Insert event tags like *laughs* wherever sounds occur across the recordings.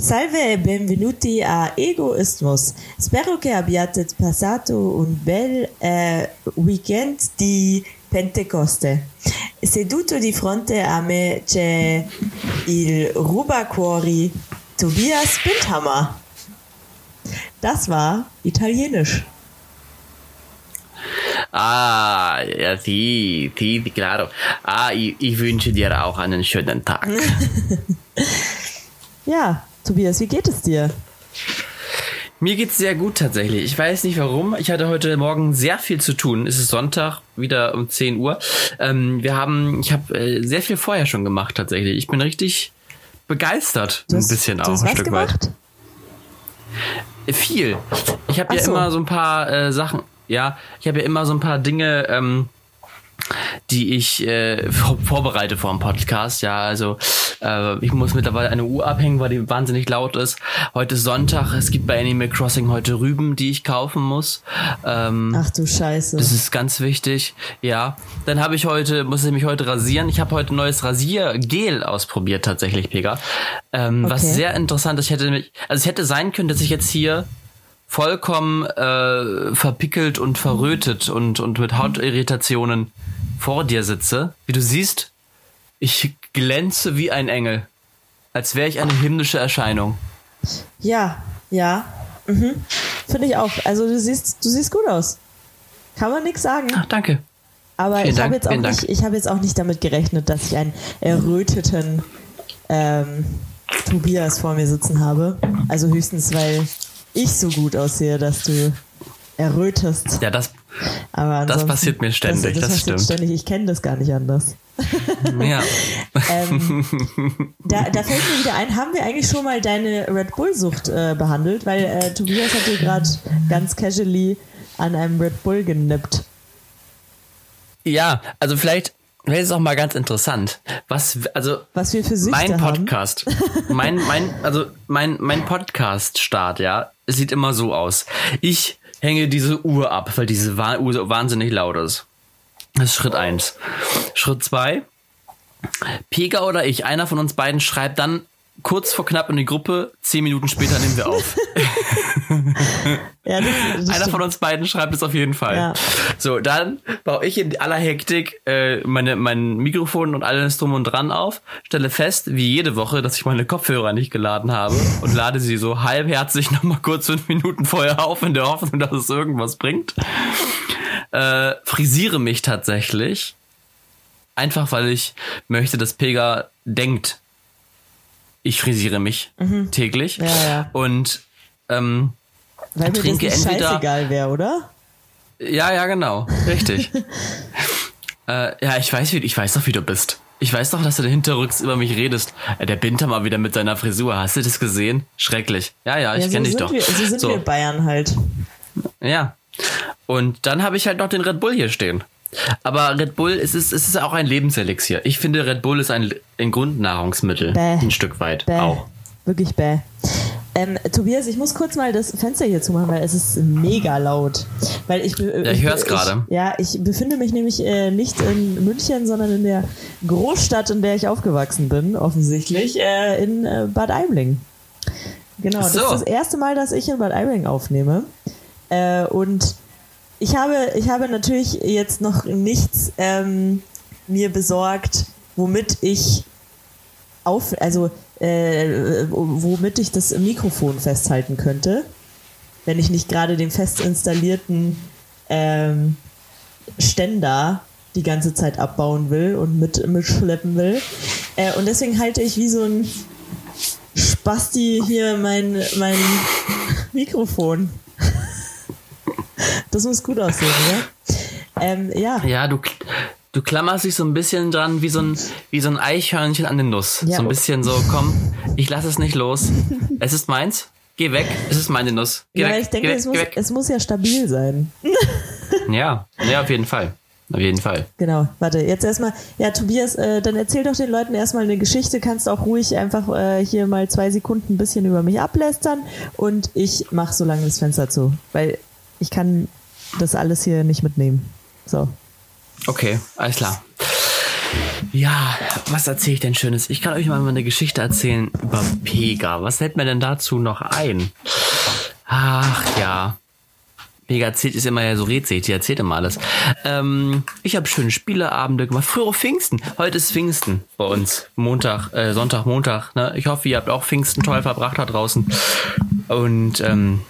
Salve e benvenuti a Egoismus. Spero che abbiate passato un bel eh, weekend di Pentecoste. Seduto di fronte a me c'è il Rubacuori Tobias Bindhammer. Das war italienisch. Ah, ja, sí, sí, claro. Ah, ich, ich wünsche dir auch einen schönen Tag. *laughs* Ja, Tobias, wie geht es dir? Mir geht's sehr gut tatsächlich. Ich weiß nicht warum. Ich hatte heute Morgen sehr viel zu tun. Es ist Sonntag, wieder um 10 Uhr. Ähm, wir haben, ich habe äh, sehr viel vorher schon gemacht tatsächlich. Ich bin richtig begeistert, Du ein bisschen auch ein Stück gemacht? weit. Viel. Ich habe ja so. immer so ein paar äh, Sachen. Ja, ich habe ja immer so ein paar Dinge. Ähm, die ich äh, vor- vorbereite vor dem Podcast. Ja, also äh, ich muss mittlerweile eine Uhr abhängen, weil die wahnsinnig laut ist. Heute ist Sonntag. Es gibt bei Animal Crossing heute Rüben, die ich kaufen muss. Ähm, Ach du Scheiße. das ist ganz wichtig. Ja, dann habe ich heute, muss ich mich heute rasieren. Ich habe heute ein neues Rasiergel ausprobiert tatsächlich, Pega. Ähm, Was Okay. sehr interessant ist. Ich hätte mich, also es hätte sein können, dass ich jetzt hier vollkommen äh, verpickelt und verrötet und, und mit Hautirritationen vor dir sitze. Wie du siehst, ich glänze wie ein Engel. Als wäre ich eine himmlische Erscheinung. Ja, ja. Mhm. Finde ich auch. Also du siehst, du siehst gut aus. Kann man nichts sagen. Ach, danke. Aber vielen ich habe jetzt auch nicht, ich habe jetzt auch nicht damit gerechnet, dass ich einen erröteten ähm, Tobias vor mir sitzen habe. Also höchstens, weil ich so gut aussehe, dass du errötest. Ja, das, Aber Das passiert mir ständig, Das, das, das stimmt. ständig. Ich kenne das gar nicht anders. *laughs* ja. Ähm, *laughs* da, da fällt mir wieder ein, haben wir eigentlich schon mal deine Red Bull-Sucht äh, behandelt? Weil äh, Tobias hat dir gerade ganz casually an einem Red Bull genippt. Ja, also vielleicht, ist es auch mal ganz interessant. Was, also Was wir für Süchte mein haben. Podcast, mein, mein, also mein, mein Podcast-Start, ja, es sieht immer so aus. Ich hänge diese Uhr ab, weil diese Uhr so wahnsinnig laut ist. Das ist Schritt eins. Schritt zwei. Pega oder ich, einer von uns beiden schreibt dann kurz vor knapp in die Gruppe, zehn Minuten später nehmen wir auf. *laughs* Ja, das, das Einer von uns beiden schreibt es auf jeden Fall. Ja. So, dann baue ich in aller Hektik äh, meine, mein Mikrofon und alles drum und dran auf, stelle fest, wie jede Woche, dass ich meine Kopfhörer nicht geladen habe und lade sie so halbherzig nochmal kurz fünf Minuten vorher auf, in der Hoffnung, dass es irgendwas bringt. Äh, frisiere mich tatsächlich. Einfach weil ich möchte, dass Pega denkt, ich frisiere mich täglich. Mhm. Ja, ja. Und ähm, Weil mir das trinke nicht entweder- scheißegal wäre, oder? ja, ja, genau. Richtig. *laughs* äh, ja, ich weiß, wie, ich weiß doch, wie du bist. Ich weiß doch, dass du hinterrücks über mich redest. Äh, der Binter mal wieder mit seiner Frisur. Hast du das gesehen? Schrecklich. Ja, ja, ich ja, so dich sind doch. Wir, so sind wir Bayern halt. Ja. Und dann habe ich halt noch den Red Bull hier stehen. Aber Red Bull, es ist, es ist auch ein Lebenselixier. Ich finde, Red Bull ist ein, ein Grundnahrungsmittel. Bäh. Ein Stück weit Bäh. auch. Wirklich bäh. Ähm, Tobias, ich muss kurz mal das Fenster hier zumachen, weil es ist mega laut. Weil ich, Ja, ich hör's gerade. Ja, ich befinde mich nämlich äh, nicht in München, sondern in der Großstadt, in der ich aufgewachsen bin, offensichtlich, äh, in äh, Bad Aibling. Genau, das So. ist das erste Mal, dass ich in Bad Aibling aufnehme. Äh, und ich habe, ich habe natürlich jetzt noch nichts ähm, mir besorgt, womit ich auf, also äh, womit ich das Mikrofon festhalten könnte, wenn ich nicht gerade den fest installierten ähm, Ständer die ganze Zeit abbauen will und mit mitschleppen will. Äh, und deswegen halte ich wie so ein Spasti hier mein, mein *laughs* Mikrofon. Das muss gut aussehen, oder? Ähm, ja. Ja, du, du klammerst dich so ein bisschen dran wie so ein, wie so ein Eichhörnchen an den Nuss. Ja. So ein bisschen so, komm, ich lass es nicht los. Es ist meins. Geh weg. Es ist meine Nuss. Geh ja, weg. ich denke, weg, es, muss, es muss ja stabil sein. *laughs* Ja, ja, auf jeden Fall. Auf jeden Fall. Genau, warte, jetzt erstmal, ja, Tobias, äh, dann erzähl doch den Leuten erstmal eine Geschichte, kannst auch ruhig einfach äh, hier mal zwei Sekunden ein bisschen über mich ablästern und ich mach so lange das Fenster zu, weil ich kann das alles hier nicht mitnehmen. So. Okay, alles klar. Ja, was erzähle ich denn Schönes? Ich kann euch mal eine Geschichte erzählen über Pega. Was fällt mir denn dazu noch ein? Ach ja. Pega erzählt ist immer ja so rätselig, die erzählt immer alles. Ähm, ich habe schöne Spieleabende gemacht. Früher Pfingsten. Heute ist Pfingsten bei uns. Montag, äh, Sonntag, Montag. Ne? Ich hoffe, ihr habt auch Pfingsten toll verbracht da draußen. Und ähm,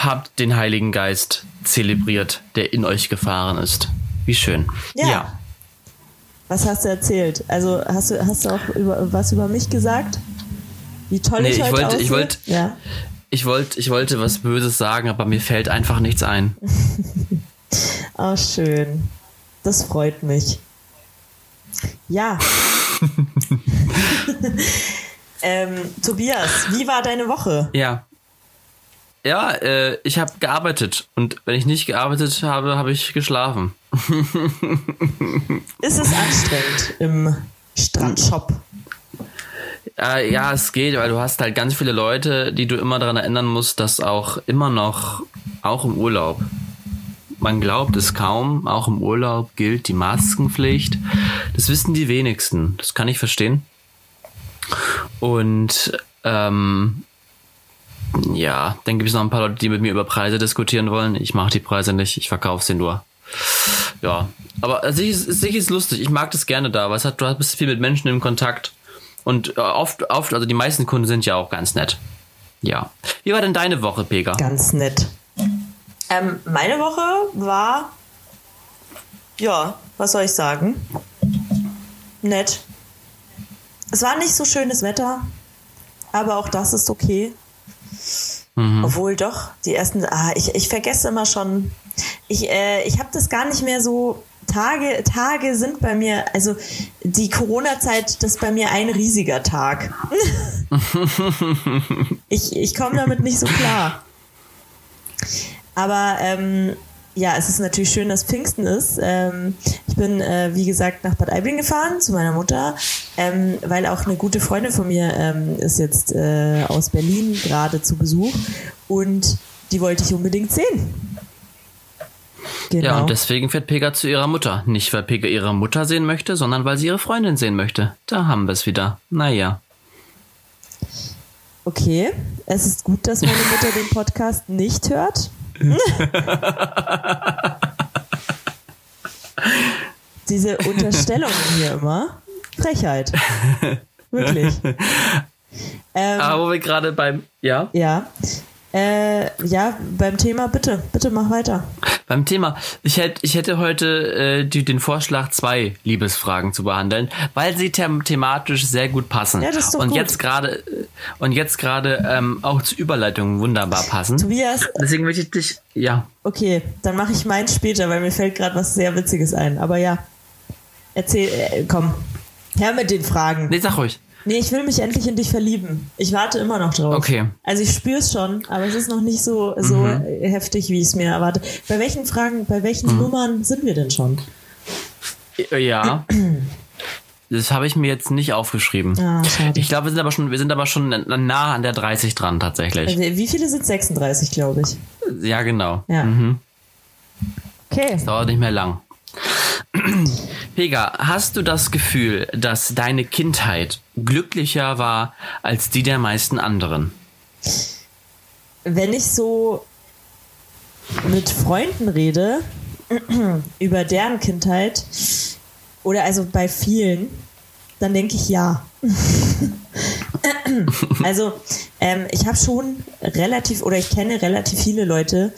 habt den Heiligen Geist zelebriert, der in euch gefahren ist. Wie schön. Ja. ja. Was hast du erzählt? Also hast du, hast du auch über, was über mich gesagt? Wie toll nee, ich, heute ich wollte, aussehe? ich wollte, ja. ich wollte, ich wollte was Böses sagen, aber mir fällt einfach nichts ein. oh, *laughs* schön. Das freut mich. Ja. *laughs* *laughs* ähm, Tobias, wie war deine Woche? Ja. Ja, äh, ich habe gearbeitet und wenn ich nicht gearbeitet habe, habe ich geschlafen. *laughs* Ist es anstrengend im Strandshop? Äh, ja, es geht, weil du hast halt ganz viele Leute, die du immer daran erinnern musst, dass auch immer noch, auch im Urlaub, man glaubt es kaum, auch im Urlaub gilt die Maskenpflicht. Das wissen die wenigsten. Das kann ich verstehen. Und ähm, ja, dann gibt es noch ein paar Leute, die mit mir über Preise diskutieren wollen. Ich mache die Preise nicht, ich verkaufe sie nur. Ja, aber sich ist, sich ist lustig. Ich mag das gerne da, weil es hat, du bist viel mit Menschen im Kontakt. Und äh, oft, oft, also die meisten Kunden sind ja auch ganz nett. Ja. Wie war denn deine Woche, Pega? Ganz nett. Ähm, meine Woche war, ja, was soll ich sagen? Nett. Es war nicht so schönes Wetter, aber auch das ist okay. Mhm. Obwohl doch, die ersten, ah, ich, ich vergesse immer schon, ich, äh, ich habe das gar nicht mehr so, Tage, Tage sind bei mir, also die Corona-Zeit, das ist bei mir ein riesiger Tag. *laughs* ich ich komme damit nicht so klar. Aber ähm, ja, es ist natürlich schön, dass Pfingsten ist. Ähm, ich bin, äh, wie gesagt, nach Bad Aibling gefahren zu meiner Mutter, ähm, weil auch eine gute Freundin von mir ähm, ist jetzt äh, aus Berlin gerade zu Besuch und die wollte ich unbedingt sehen. Genau. Ja, und deswegen fährt Pega zu ihrer Mutter. Nicht, weil Pega ihre Mutter sehen möchte, sondern weil sie ihre Freundin sehen möchte. Da haben wir es wieder. Naja. Okay, es ist gut, dass meine Mutter den Podcast nicht hört. *laughs* *laughs* Diese Unterstellungen hier immer. Frechheit. Wirklich. Ähm, Aber wo wir gerade beim. Ja? Ja. Äh, ja, beim Thema, bitte, bitte mach weiter. Beim Thema, ich hätte, ich hätte heute äh, die, den Vorschlag, zwei Liebesfragen zu behandeln, weil sie them thematisch sehr gut passen. Ja, das ist doch und gut. jetzt gerade und jetzt gerade ähm, auch zur Überleitung wunderbar passen. Tobias. Deswegen möchte ich dich, ja. Okay, dann mache ich meins später, weil mir fällt gerade was sehr Witziges ein. Aber ja, erzähl, äh, komm, her mit den Fragen. Nee, sag ruhig. Nee, ich will mich endlich in dich verlieben. Ich warte immer noch drauf. Okay. Also ich spüre es schon, aber es ist noch nicht so, so mhm. heftig, wie ich es mir erwarte. Bei welchen Fragen, bei welchen mhm. Nummern sind wir denn schon? Äh, ja. Das habe ich mir jetzt nicht aufgeschrieben. Ah, schade. Ich glaube, wir sind aber schon, wir sind aber schon nah an der 30 dran tatsächlich. Also wie viele sind 36, glaube ich? Ja, genau. Ja. Mhm. Okay. Das dauert nicht mehr lang. Pega, hast du das Gefühl, dass deine Kindheit glücklicher war als die der meisten anderen? Wenn ich so mit Freunden rede *clears throat* über deren Kindheit oder also bei vielen, dann denke ich ja. *laughs* also ähm, ich habe schon relativ oder ich kenne relativ viele Leute,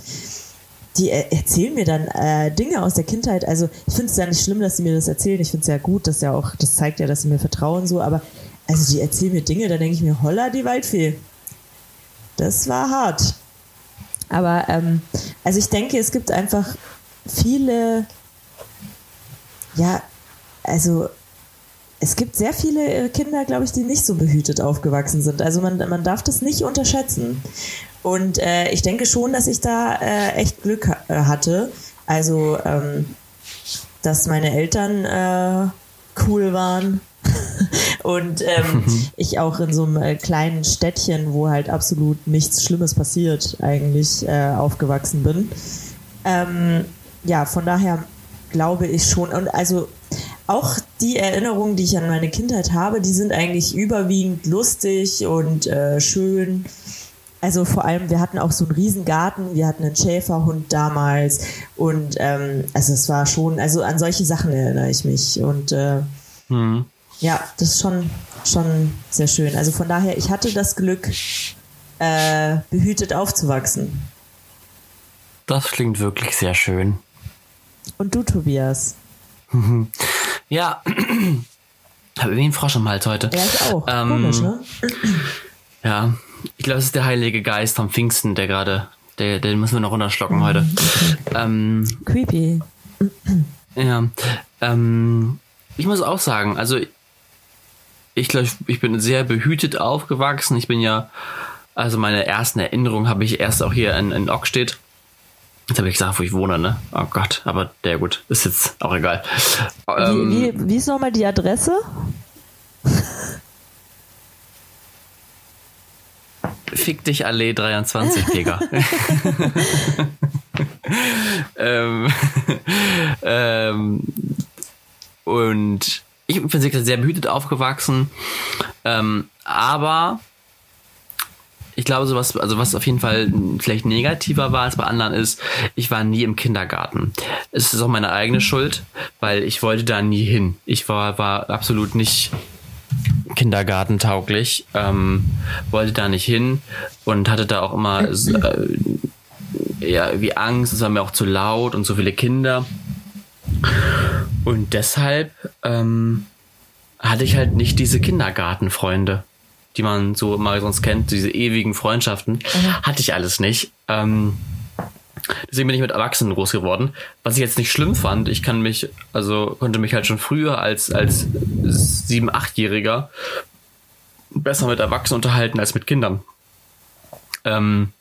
die erzählen mir dann äh, Dinge aus der Kindheit. Also ich finde es ja nicht schlimm, dass sie mir das erzählen. Ich finde es ja gut, dass ja auch, das zeigt ja, dass sie mir vertrauen so. Aber also die erzählen mir Dinge, da denke ich mir, holla die Waldfee. Das war hart. Aber ähm, also ich denke, es gibt einfach viele, ja, also es gibt sehr viele Kinder, glaube ich, die nicht so behütet aufgewachsen sind. Also man, man darf das nicht unterschätzen. Und äh, ich denke schon, dass ich da äh, echt Glück äh, hatte. Also, ähm, dass meine Eltern äh, cool waren. *laughs* und ähm, *laughs* ich auch in so einem äh, kleinen Städtchen, wo halt absolut nichts Schlimmes passiert, eigentlich äh, aufgewachsen bin. Ähm, ja, von daher glaube ich schon. Und also auch die Erinnerungen, die ich an meine Kindheit habe, die sind eigentlich überwiegend lustig und schön. Also vor allem, wir hatten auch so einen Riesengarten, wir hatten einen Schäferhund damals und ähm, also es war schon, also an solche Sachen erinnere ich mich und äh, mhm. ja, das ist schon, schon sehr schön. Also von daher, ich hatte das Glück, äh, behütet aufzuwachsen. Das klingt wirklich sehr schön. Und du, Tobias? ja, *clears throat* habe irgendwie einen Frosch im Hals heute. Ja, ich auch. Ähm, Komisch, ne? Ja, ich glaube, es ist der Heilige Geist vom Pfingsten, der gerade, der, den müssen wir noch runterschlucken heute. Ähm, Creepy. Ja, ähm, ich muss auch sagen, also ich glaube, ich bin sehr behütet aufgewachsen. Ich bin ja, also meine ersten Erinnerungen habe ich erst auch hier in, in Ockstedt. Jetzt habe ich gesagt, wo ich wohne, ne? Oh Gott, aber der gut, ist jetzt auch egal. Ähm, wie, wie, wie ist nochmal die Adresse? Fick dich Allee 23, Digga. *laughs* ähm, ähm, und ich bin sehr behütet aufgewachsen, ähm, aber ich glaube, so was, also was auf jeden Fall vielleicht negativer war als bei anderen ist, ich war nie im Kindergarten. Es ist auch meine eigene Schuld, weil ich wollte da nie hin. Ich war, war absolut nicht kindergartentauglich, ähm, wollte da nicht hin und hatte da auch immer äh, ja, irgendwie Angst, es war mir auch zu laut und so viele Kinder. Und deshalb ähm, hatte ich halt nicht diese Kindergartenfreunde die man so immer sonst kennt, diese ewigen Freundschaften, mhm. hatte ich alles nicht. Ähm, deswegen bin ich mit Erwachsenen groß geworden. Was ich jetzt nicht schlimm fand, ich kann mich, also konnte mich halt schon früher als, als sieben, achtjähriger besser mit Erwachsenen unterhalten als mit Kindern. Ähm,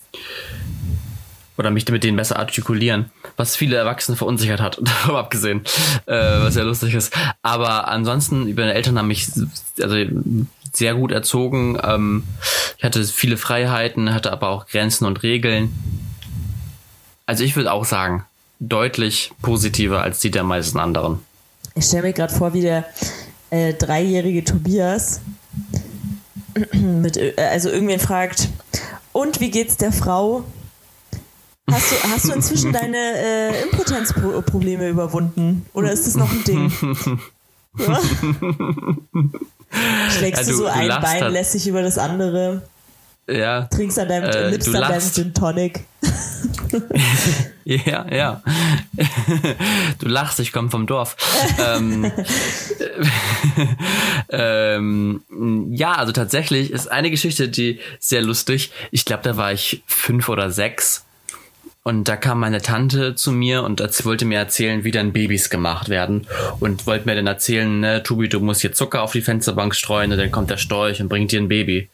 oder mich mit denen besser artikulieren, was viele Erwachsene verunsichert hat, *laughs* davon abgesehen, äh, was ja lustig ist. Aber ansonsten, meine Eltern haben mich also sehr gut erzogen. Ähm, ich hatte viele Freiheiten, hatte aber auch Grenzen und Regeln. Also ich würde auch sagen, deutlich positiver als die der meisten anderen. Ich stelle mir gerade vor, wie der äh, dreijährige Tobias mit, äh, also irgendwen fragt, und wie geht's der Frau? Hast du, hast du inzwischen *laughs* deine äh, Impotenzprobleme überwunden? Oder ist das noch ein Ding? *laughs* Ja? Schlägst ja, du, du, so ein Bein dann. lässig über das andere? Ja. Trinkst an deinem, äh, nimmst an deinem Gin Tonic. *laughs* ja, ja. du lachst, ich komme vom Dorf. ähm, *laughs* ähm, ja, also tatsächlich ist eine Geschichte, die sehr lustig. Ich glaube, da war ich fünf oder sechs und da kam meine Tante zu mir und wollte mir erzählen, wie dann Babys gemacht werden. Und wollte mir dann erzählen, ne, Tubi, du musst hier Zucker auf die Fensterbank streuen und dann kommt der Storch und bringt dir ein Baby.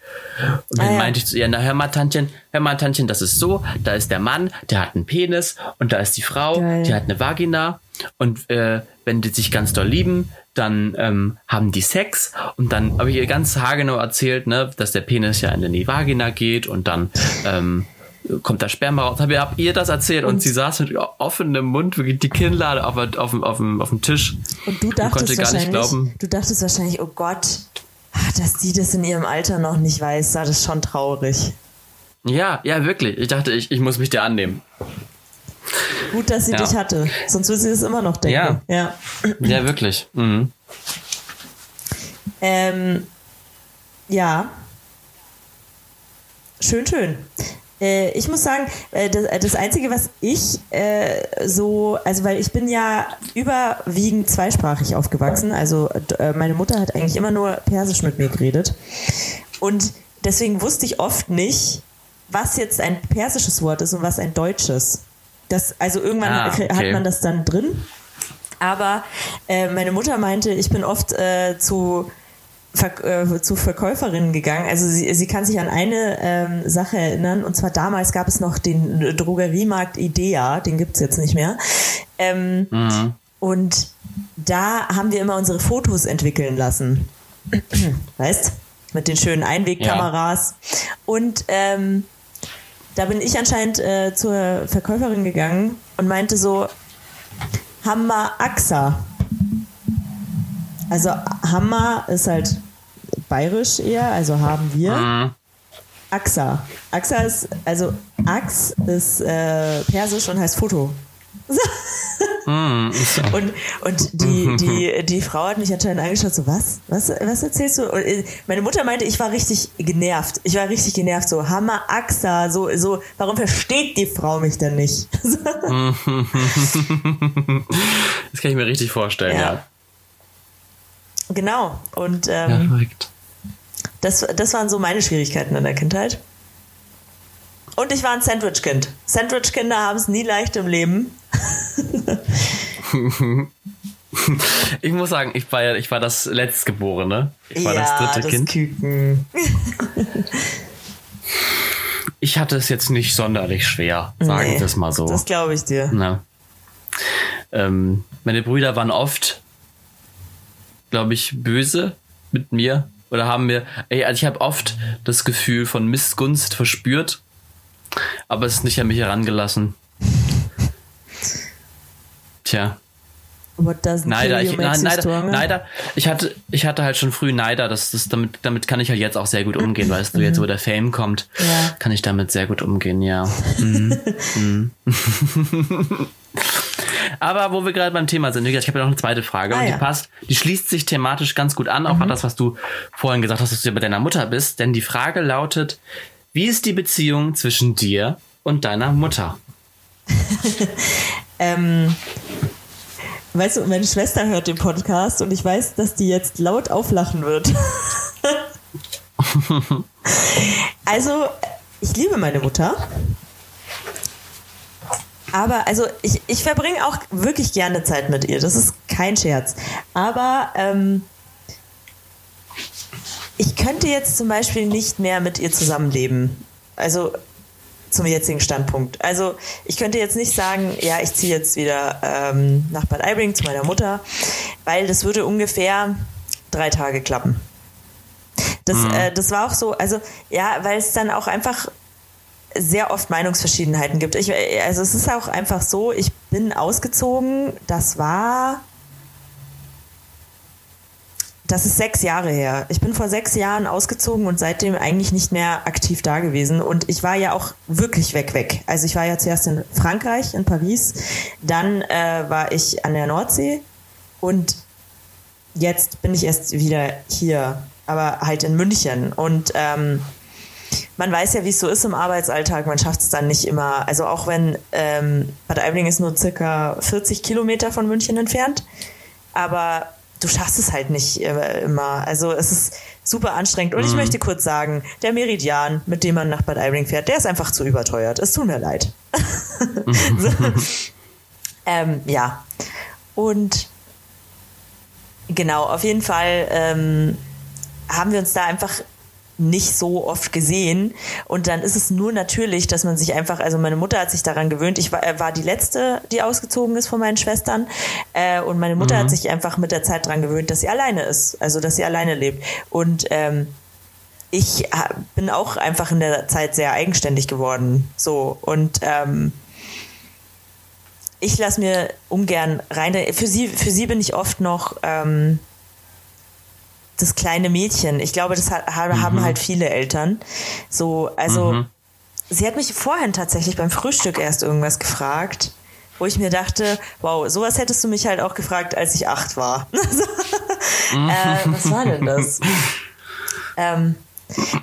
Und dann ah, ja. meinte ich zu ihr, na hör mal, Tantchen, hör mal, Tantchen, das ist so, da ist der Mann, der hat einen Penis und da ist die Frau, Geil. die hat eine Vagina. Und äh, wenn die sich ganz doll lieben, dann ähm, haben die Sex und dann habe ich ihr ganz haargenau erzählt, ne, dass der Penis ja in die Vagina geht und dann ähm, kommt da Sperma raus. Hab ihr, habt ihr das erzählt und, und, sie saß mit offenem Mund, wirklich die Kinnlade auf, auf, auf, auf, auf dem Tisch. Und du dachtest und glauben. Du dachtest wahrscheinlich, oh Gott, dass die das in ihrem Alter noch nicht weiß, das ist schon traurig. Ja, ja, wirklich. Ich dachte, ich, ich muss mich dir annehmen. Gut, dass sie ja. dich hatte. Sonst würde sie das immer noch denken. Ja, ja. ja wirklich. Mhm. Ähm, ja. Schön, schön. Äh, ich muss sagen, äh, das, äh, das, Einzige, was ich äh, so, also weil ich bin ja überwiegend zweisprachig aufgewachsen, also äh, meine Mutter hat eigentlich immer nur Persisch mit mir geredet und deswegen wusste ich oft nicht, was jetzt ein persisches Wort ist und was ein deutsches. Das, also irgendwann ah, okay. hat man das dann drin, aber äh, meine Mutter meinte, ich bin oft zu Ver äh, zu Verkäuferinnen gegangen. Also sie, sie kann sich an eine ähm, Sache erinnern, und zwar damals gab es noch den Drogeriemarkt Idea, den gibt's jetzt nicht mehr. Ähm, mhm. Und da haben wir immer unsere Fotos entwickeln lassen. *clears throat* weißt? Mit den schönen Einwegkameras. Ja. Und ähm, da bin ich anscheinend äh, zur Verkäuferin gegangen und meinte so, Hammer Axa. Also Hammer ist halt bayerisch eher, also haben wir. Mhm. Axa. Axa ist, also Ax ist äh, persisch und heißt Foto. So. Und, und die, *laughs* die, die Frau hat mich anscheinend angeschaut, so, was? Was, was erzählst du? Und äh, meine Mutter meinte, ich war richtig genervt. Ich war richtig genervt, so, Hammer, Axa, so, so, warum versteht die Frau mich denn nicht? *laughs* Das kann ich mir richtig vorstellen, Ja. ja. genau. Und Ja, ähm, verrückt. Das, das waren so meine Schwierigkeiten in der Kindheit. Und ich war ein Sandwich-Kind. Sandwich-Kinder haben es nie leicht im Leben. *laughs* Ich muss sagen, ich war ich war das Letztgeborene. Ich war ja, das dritte Kind. Küken. *laughs* Ich hatte es jetzt nicht sonderlich schwer, sagen Nee, wir es mal so. Das glaube ich dir. Ähm, meine Brüder waren oft, glaube ich, böse mit mir oder haben mir, ey, also ich habe oft das Gefühl von Missgunst verspürt, aber es ist nicht an mich herangelassen. Tja, What doesn't Neider, ich, na, Neider. Neider, ich hatte, ich hatte halt schon früh Neider, das, das, damit, damit kann ich halt jetzt auch sehr gut umgehen, weißt du, jetzt wo der Fame kommt, Ja. kann ich damit sehr gut umgehen, ja. Mhm. *laughs* Mhm. *laughs* Aber wo wir gerade beim Thema sind, ich habe ja noch eine zweite Frage Ah, und die ja. passt, die schließt sich thematisch ganz gut an, auch an das, was du vorhin gesagt hast, dass du ja bei deiner Mutter bist, denn die Frage lautet, wie ist die Beziehung zwischen dir und deiner Mutter? *laughs* Ähm, weißt du, meine Schwester hört den Podcast und ich weiß, dass die jetzt laut auflachen wird. *laughs* *laughs* also, ich liebe meine Mutter. Aber also ich, ich verbringe auch wirklich gerne Zeit mit ihr. Das ist kein Scherz. Aber ähm, ich könnte jetzt zum Beispiel nicht mehr mit ihr zusammenleben. Also zum jetzigen Standpunkt. Also ich könnte jetzt nicht sagen, ja, ich ziehe jetzt wieder ähm, nach Bad Aibling zu meiner Mutter, weil das würde ungefähr drei Tage klappen. Das, äh, das war auch so, also ja, weil es dann auch einfach sehr oft Meinungsverschiedenheiten gibt. Ich, also es ist auch einfach so, ich bin ausgezogen, das war das ist sechs Jahre her. Ich bin vor sechs Jahren ausgezogen und seitdem eigentlich nicht mehr aktiv da gewesen. Und ich war ja auch wirklich weg, weg. Also ich war ja zuerst in Frankreich, in Paris. Dann äh, war ich an der Nordsee. Und jetzt bin ich erst wieder hier, aber halt in München. Und ähm, man weiß ja, wie es so ist im Arbeitsalltag. Man schafft es dann nicht immer. Also auch wenn ähm, Bad Aibling ist nur circa 40 Kilometer von München entfernt. Aber du schaffst es halt nicht äh, immer. Also es ist super anstrengend. Und ich möchte kurz sagen, der Meridian, mit dem man nach Bad Aibling fährt, der ist einfach zu überteuert. Es tut mir leid. *laughs* so. ähm, ja. Und genau, auf jeden Fall ähm, haben wir uns da einfach nicht so oft gesehen. Und dann ist es nur natürlich, dass man sich einfach, also meine Mutter hat sich daran gewöhnt. Ich war, äh, war die letzte, die ausgezogen ist von meinen Schwestern. Äh, und meine Mutter hat sich einfach mit der Zeit daran gewöhnt, dass sie alleine ist. Also, dass sie alleine lebt. Und ähm, ich ha- bin auch einfach in der Zeit sehr eigenständig geworden. So. Und ähm, ich lasse mir ungern rein. Für sie, für sie bin ich oft noch ähm, das kleine Mädchen. Ich glaube, das ha haben halt viele Eltern. So, also sie hat mich vorhin tatsächlich beim Frühstück erst irgendwas gefragt, wo ich mir dachte, wow, sowas hättest du mich halt auch gefragt, als ich acht war. *laughs* äh, was war denn das? ähm,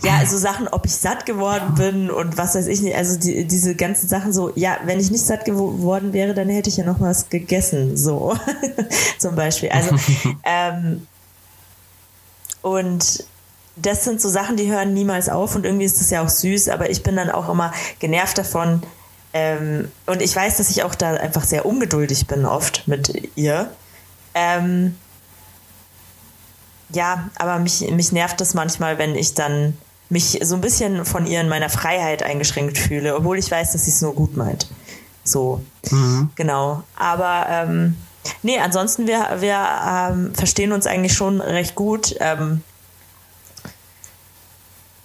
ja, also Sachen, ob ich satt geworden bin und was weiß ich nicht, also die, diese ganzen Sachen so, ja, wenn ich nicht satt geworden wäre, dann hätte ich ja noch was gegessen, so *laughs* zum Beispiel. Also, *laughs* ähm, und das sind so Sachen, die hören niemals auf und irgendwie ist das ja auch süß, aber ich bin dann auch immer genervt davon. Ähm, und ich weiß, dass ich auch da einfach sehr ungeduldig bin oft mit ihr. Ähm, ja, aber mich, mich nervt das manchmal, wenn ich dann mich so ein bisschen von ihr in meiner Freiheit eingeschränkt fühle, obwohl ich weiß, dass sie es nur gut meint. So, genau. Aber ähm, nee, ansonsten wir, wir ähm, verstehen uns eigentlich schon recht gut. Ähm,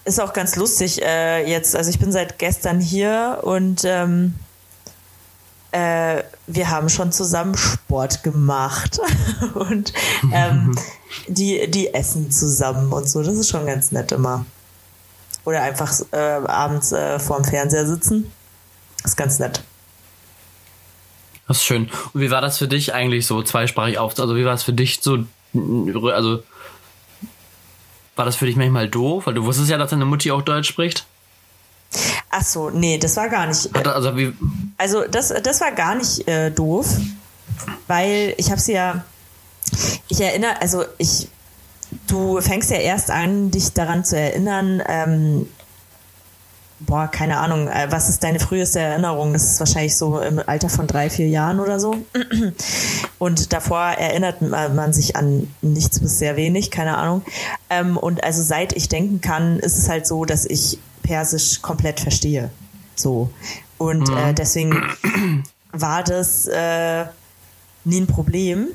ist auch ganz lustig äh, jetzt. Also ich bin seit gestern hier und ähm, äh, wir haben schon zusammen Sport gemacht *laughs* und ähm, *laughs* die, die essen zusammen und so. Das ist schon ganz nett immer. Oder einfach äh, abends äh, vorm Fernseher sitzen. Ist ganz nett. Das ist schön. Und wie war das für dich eigentlich so zweisprachig auf? Also wie war es für dich so, also war das für dich manchmal doof? Weil du wusstest ja, dass deine Mutti auch Deutsch spricht. Ach so, nee, das war gar nicht. Hat, also, wie, also das, das war gar nicht äh, doof, weil ich habe sie ja, ich erinnere, also ich, du fängst ja erst an, dich daran zu erinnern, ähm, boah, keine Ahnung, äh, was ist deine früheste Erinnerung? Das ist wahrscheinlich so im Alter von drei, vier Jahren oder so. *clears throat* Und davor erinnert man sich an nichts bis sehr wenig, keine Ahnung. Ähm, und also seit ich denken kann, ist es halt so, dass ich Persisch komplett verstehe. So. Und mhm. äh, deswegen *clears throat* war das äh, nie ein Problem.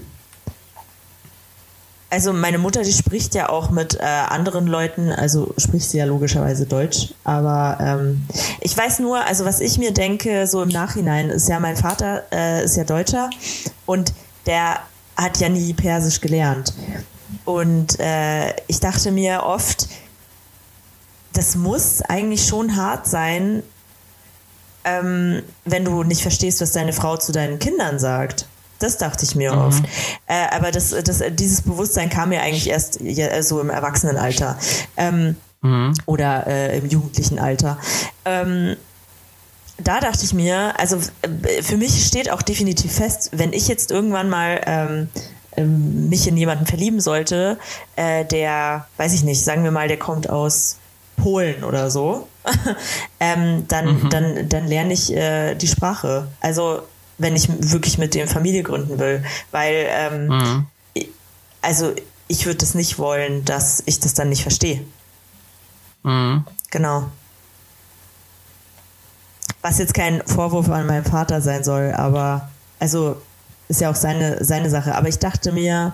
Also meine Mutter, die spricht ja auch mit äh, anderen Leuten, also spricht sie ja logischerweise Deutsch. Aber ähm, ich weiß nur, also was ich mir denke, so im Nachhinein, ist ja mein Vater äh, ist ja Deutscher und der hat ja nie Persisch gelernt. Und äh, ich dachte mir oft, das muss eigentlich schon hart sein, ähm, wenn du nicht verstehst, was deine Frau zu deinen Kindern sagt. Das dachte ich mir mhm. oft. Äh, aber das, das, dieses Bewusstsein kam mir eigentlich erst so im Erwachsenenalter ähm, mhm. oder äh, im jugendlichen Alter. Ähm, da dachte ich mir, also äh, für mich steht auch definitiv fest, wenn ich jetzt irgendwann mal ähm, ähm, mich in jemanden verlieben sollte, äh, der, weiß ich nicht, sagen wir mal, der kommt aus Polen oder so, *laughs* ähm, dann, mhm. dann, dann lerne ich äh, die Sprache. Also wenn ich wirklich mit dem Familie gründen will. Weil, ähm, mhm. also ich würde das nicht wollen, dass ich das dann nicht verstehe. Mhm. Genau. Was jetzt kein Vorwurf an meinen Vater sein soll, aber also ist ja auch seine, seine Sache. Aber ich dachte mir,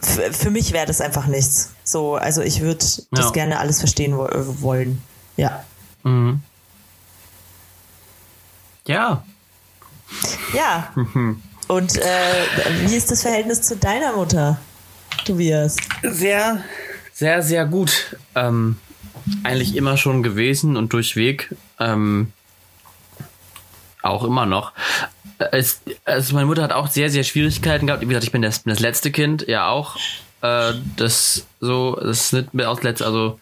für mich wäre das einfach nichts. So, also ich würde ja. das gerne alles verstehen wo wollen. Ja. Mhm. Ja, ja. Und äh, wie ist das Verhältnis zu deiner Mutter, Tobias? Sehr, sehr, sehr gut. Ähm, eigentlich immer schon gewesen und durchweg. Ähm, auch immer noch. Es, also meine Mutter hat auch sehr, sehr Schwierigkeiten gehabt. Wie gesagt, ich bin das, das letzte Kind, ja auch. Äh, das so, das ist nicht mehr aus letzt, also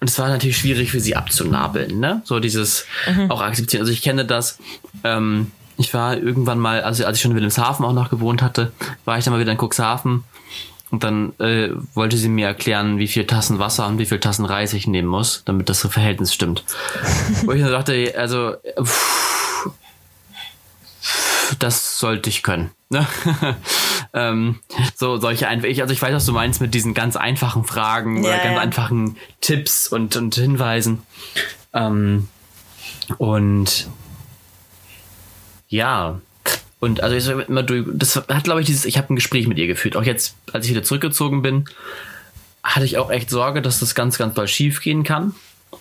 und es war natürlich schwierig für sie abzunabeln, ne? So dieses mhm. auch akzeptieren. Also ich kenne das. Ähm, ich war irgendwann mal, also als ich schon in Wilhelmshaven auch noch gewohnt hatte, war ich dann mal wieder in Cuxhaven und dann äh, wollte sie mir erklären, wie viel Tassen Wasser und wie viel Tassen Reis ich nehmen muss, damit das Verhältnis stimmt. *laughs* Wo ich dann dachte, also pff, das sollte ich können. Ne? *laughs* ähm, so solche einfach. Also ich weiß, was du meinst mit diesen ganz einfachen Fragen ja, oder ganz ja. einfachen Tipps und, und Hinweisen. Ähm, und ja. Und also ich immer das hat glaube ich dieses, ich habe ein Gespräch mit ihr geführt. Auch jetzt, als ich wieder zurückgezogen bin, hatte ich auch echt Sorge, dass das ganz, ganz doll schief gehen kann.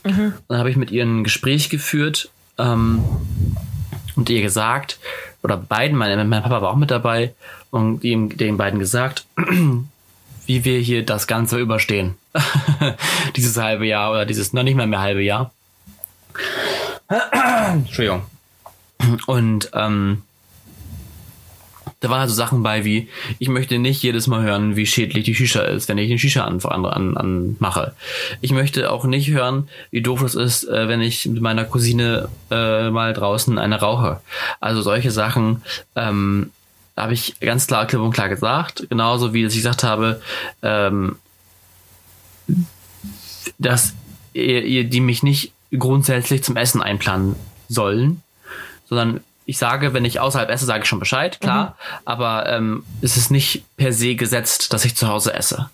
Mhm. Dann habe ich mit ihr ein Gespräch geführt ähm, und ihr gesagt, oder beiden, mein, mein Papa war auch mit dabei, und ihm den beiden gesagt, *clears throat* wie wir hier das Ganze überstehen. *laughs* dieses halbe Jahr oder dieses noch nicht mehr mehr halbe Jahr. *clears throat* Entschuldigung. Und ähm, da waren also Sachen bei wie, ich möchte nicht jedes Mal hören, wie schädlich die Shisha ist, wenn ich den Shisha an, an, an. Ich möchte auch nicht hören, wie doof es ist, äh, wenn ich mit meiner Cousine äh, mal draußen eine rauche. Also solche Sachen ähm, habe ich ganz klar, klipp und klar gesagt. Genauso wie dass ich gesagt habe, ähm, dass ihr, ihr die mich nicht grundsätzlich zum Essen einplanen sollen sondern ich sage, wenn ich außerhalb esse, sage ich schon Bescheid, klar, mhm. aber ähm, es ist nicht per se gesetzt, dass ich zu Hause esse.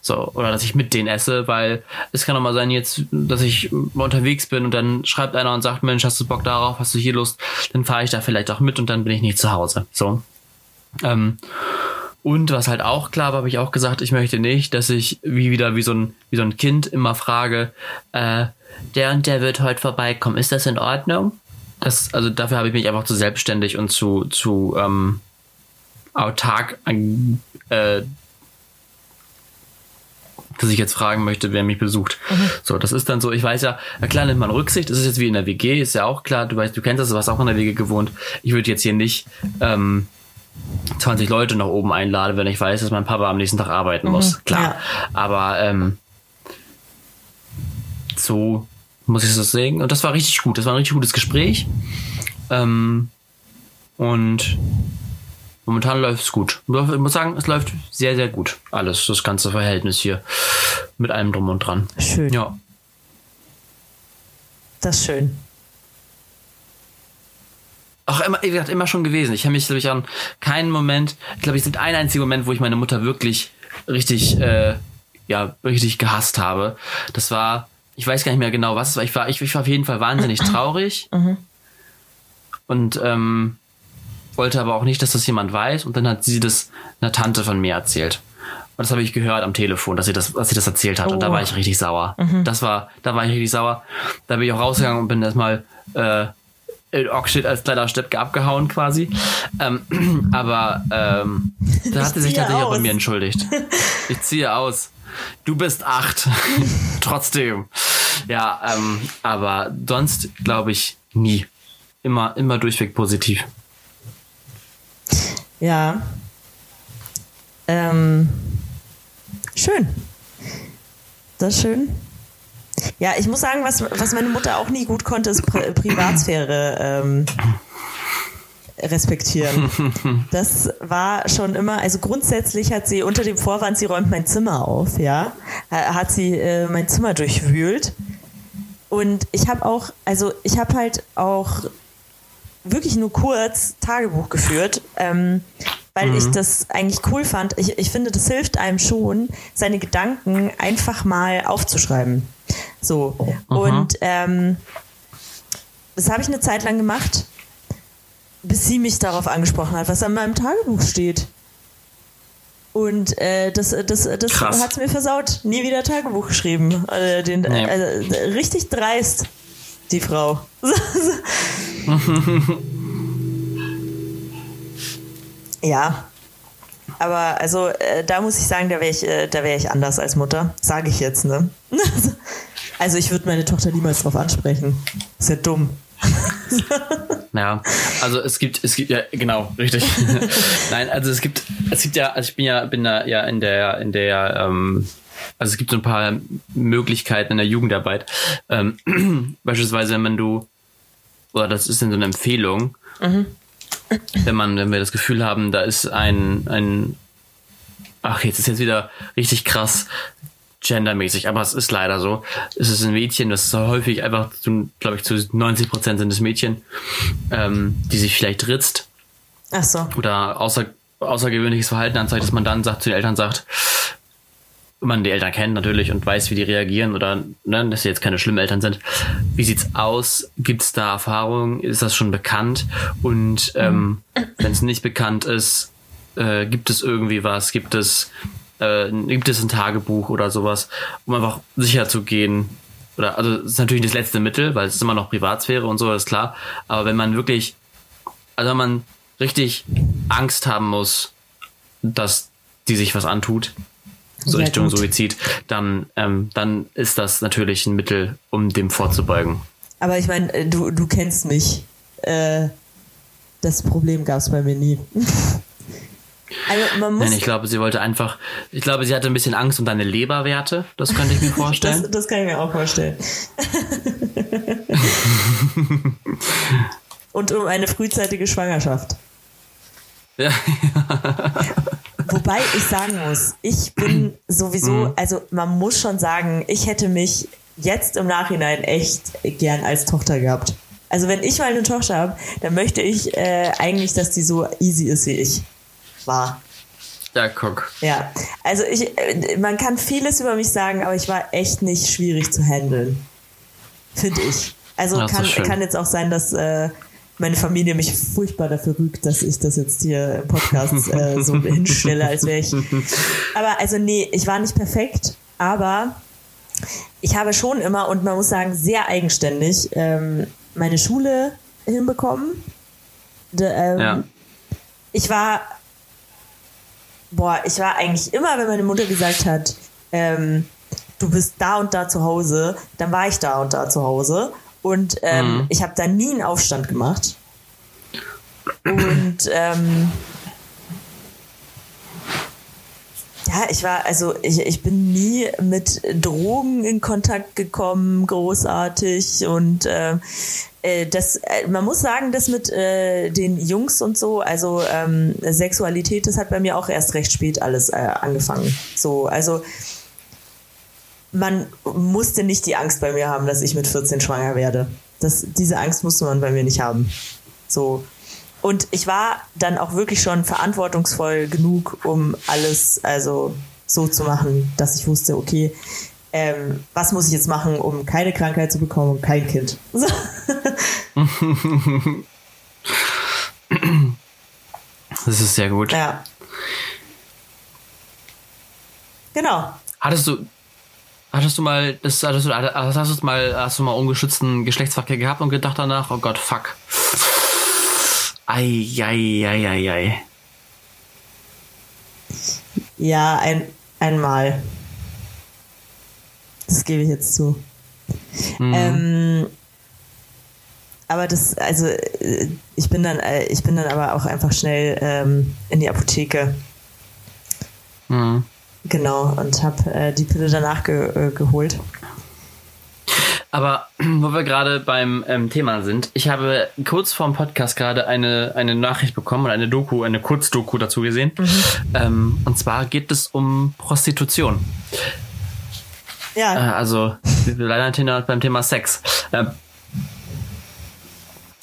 So, oder dass ich mit denen esse, weil es kann auch mal sein jetzt, dass ich unterwegs bin und dann schreibt einer und sagt, Mensch, hast du Bock darauf, hast du hier Lust, dann fahre ich da vielleicht auch mit und dann bin ich nicht zu Hause. So. Ähm, und was halt auch klar war, habe ich auch gesagt, ich möchte nicht, dass ich wie wieder wie so ein, wie so ein Kind immer frage, äh, der und der wird heute vorbeikommen, ist das in Ordnung? Das, also dafür habe ich mich einfach zu selbstständig und zu, zu ähm, autark, äh, dass ich jetzt fragen möchte, wer mich besucht. Mhm. So, das ist dann so, ich weiß ja, klar nimmt man Rücksicht, das ist jetzt wie in der WG, ist ja auch klar, du weißt, du kennst das, du hast auch in der WG gewohnt. Ich würde jetzt hier nicht ähm, 20 Leute nach oben einladen, wenn ich weiß, dass mein Papa am nächsten Tag arbeiten muss. Mhm, klar. Ja. Aber ähm, so muss ich das sehen. Und das war richtig gut. Das war ein richtig gutes Gespräch. Ähm, und momentan läuft es gut. Ich muss sagen, es läuft sehr, sehr gut. Alles, das ganze Verhältnis hier. Mit allem drum und dran. Schön. Ja. Das ist schön. Auch immer, wie gesagt, immer schon gewesen. Ich habe mich, glaube ich, an keinen Moment, ich glaube, es gibt einen einzigen Moment, wo ich meine Mutter wirklich richtig, äh, ja, richtig gehasst habe. Das war, ich weiß gar nicht mehr genau, was es war. Ich war, ich, ich war auf jeden Fall wahnsinnig *clears throat* traurig. Mhm. Und ähm, wollte aber auch nicht, dass das jemand weiß. Und dann hat sie das einer Tante von mir erzählt. Und das habe ich gehört am Telefon, dass sie das, dass sie das erzählt hat. Oh. Und da war ich richtig sauer. Mhm. Das war, da war ich richtig sauer. Da bin ich auch rausgegangen und bin erstmal äh, in Oxshit als kleiner Steppke abgehauen quasi. Ähm, *clears throat* aber ähm, *laughs* da hat sie sich tatsächlich auch bei mir entschuldigt. *laughs* Ich ziehe aus. Du bist acht. *laughs* Trotzdem. Ja, ähm, aber sonst glaube ich nie. Immer, immer durchweg positiv. Ja. Ähm, schön. Das ist schön. Ja, ich muss sagen, was, was meine Mutter auch nie gut konnte, ist Pri Privatsphäre ähm, respektieren. *laughs* Das war schon immer, also grundsätzlich hat sie unter dem Vorwand, sie räumt mein Zimmer auf, ja, hat sie äh, mein Zimmer durchwühlt. Und ich habe auch, also ich habe halt auch wirklich nur kurz Tagebuch geführt, ähm, weil mhm. ich das eigentlich cool fand. Ich, ich finde, das hilft einem schon, seine Gedanken einfach mal aufzuschreiben. So. Mhm. Und ähm, das habe ich eine Zeit lang gemacht, bis sie mich darauf angesprochen hat, was an meinem Tagebuch steht. Und äh, das, das, das hat es mir versaut. Nie wieder Tagebuch geschrieben. Äh, den, nee. äh, richtig dreist, die Frau. *laughs* ja. Aber also äh, da muss ich sagen, da wäre ich, äh, da ich anders als Mutter. Sage ich jetzt, ne? *laughs* also ich würde meine Tochter niemals drauf ansprechen. Ist ja dumm. *laughs* ja, also es gibt, es gibt ja, genau, richtig. *laughs* Nein, also es gibt, es gibt ja, also ich bin ja, bin da ja in der, in der, ähm, also es gibt so ein paar Möglichkeiten in der Jugendarbeit. Ähm, *clears throat* beispielsweise, wenn du, oder das ist dann so eine Empfehlung, mhm. wenn man, wenn wir das Gefühl haben, da ist ein, ein, ach, jetzt ist jetzt wieder richtig krass, gendermäßig, aber es ist leider so. Es ist ein Mädchen, das ist häufig einfach, glaube ich, zu 90 Prozent sind es Mädchen, ähm, die sich vielleicht ritzt. Ach so. Oder außer, außergewöhnliches Verhalten anzeigt, dass man dann sagt, zu den Eltern sagt, man die Eltern kennt natürlich und weiß, wie die reagieren oder ne, dass sie jetzt keine schlimmen Eltern sind. Wie sieht's aus? Gibt's da Erfahrungen? Ist das schon bekannt? Und ähm, mhm. wenn es nicht bekannt ist, äh, gibt es irgendwie was? Gibt es äh, gibt es ein Tagebuch oder sowas, um einfach sicher zu gehen. Oder, also, es ist natürlich das letzte Mittel, weil es ist immer noch Privatsphäre und so, ist klar. Aber wenn man wirklich, also wenn man richtig Angst haben muss, dass die sich was antut, so Sehr Richtung gut. Suizid, dann, ähm, dann ist das natürlich ein Mittel, um dem vorzubeugen. Aber ich meine, äh, du, du kennst mich. Äh, das Problem gab es bei mir nie. *laughs* Also Nein, ich glaube, sie wollte einfach, ich glaube, sie hatte ein bisschen Angst um deine Leberwerte. Das könnte ich mir *laughs* vorstellen. das, das kann ich mir auch vorstellen. *laughs* Und um eine frühzeitige Schwangerschaft. *laughs* Ja. Wobei ich sagen muss, ich bin *clears throat* sowieso, mhm. also man muss schon sagen, ich hätte mich jetzt im Nachhinein echt gern als Tochter gehabt. Also wenn ich mal eine Tochter habe, dann möchte ich äh, eigentlich, dass die so easy ist wie ich war. Ja, guck. Ja, also ich, äh, man kann vieles über mich sagen, aber ich war echt nicht schwierig zu handeln. Finde ich. Also kann, kann jetzt auch sein, dass äh, meine Familie mich furchtbar dafür rügt, dass ich das jetzt hier im Podcast äh, so *laughs* hinstelle, als wäre ich. Aber also nee, ich war nicht perfekt, aber ich habe schon immer, und man muss sagen, sehr eigenständig, ähm, meine Schule hinbekommen. De, ähm, Ja. Ich war, boah, ich war eigentlich immer, wenn meine Mutter gesagt hat, ähm, du bist da und da zu Hause, dann war ich da und da zu Hause. Und ähm, Mhm. ich habe da nie einen Aufstand gemacht. Und ähm, ja, ich war, also ich, ich bin nie mit Drogen in Kontakt gekommen, großartig. Und äh, äh, das, äh, man muss sagen, das mit äh, den Jungs und so, also ähm, Sexualität, das hat bei mir auch erst recht spät alles äh, angefangen. So, also man musste nicht die Angst bei mir haben, dass ich mit 14 schwanger werde. Das, diese Angst musste man bei mir nicht haben. So. Und ich war dann auch wirklich schon verantwortungsvoll genug, um alles also so zu machen, dass ich wusste, okay, ähm, was muss ich jetzt machen, um keine Krankheit zu bekommen und kein Kind. So. *laughs* Das ist sehr gut. Ja. Genau. Hattest du, hattest du mal, das, hattest du, hast du mal, hast du mal ungeschützten Geschlechtsverkehr gehabt und gedacht danach, oh Gott, fuck. Ei, ei, ei, ei, ei. Ja, ein, einmal. Das gebe ich jetzt zu. Ähm, aber das, also äh, ich bin dann, äh, ich bin dann aber auch einfach schnell ähm, in die Apotheke. Mhm. Genau, und habe äh, die Pille danach ge äh, geholt. Aber *clears throat* wo wir gerade beim ähm, Thema sind, ich habe kurz vorm Podcast gerade eine, eine Nachricht bekommen und eine Doku, eine Kurzdoku dazu gesehen. Ähm, und zwar geht es um Prostitution. Äh, Ja, also leider Thema, beim Thema Sex. Ähm,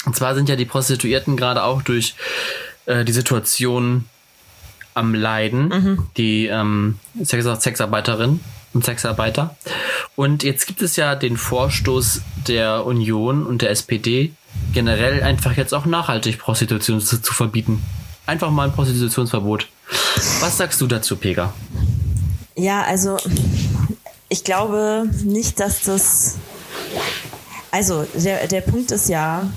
und zwar sind ja die Prostituierten gerade auch durch äh, die Situation am Leiden, die ähm, Sex Sexarbeiterinnen und Sexarbeiter. Und jetzt gibt es ja den Vorstoß der Union und der SPD, generell einfach jetzt auch nachhaltig Prostitution zu, zu verbieten. Einfach mal ein Prostitutionsverbot. Was sagst du dazu, Pega? ja, also ich glaube nicht, dass das. Also der, der Punkt ist ja,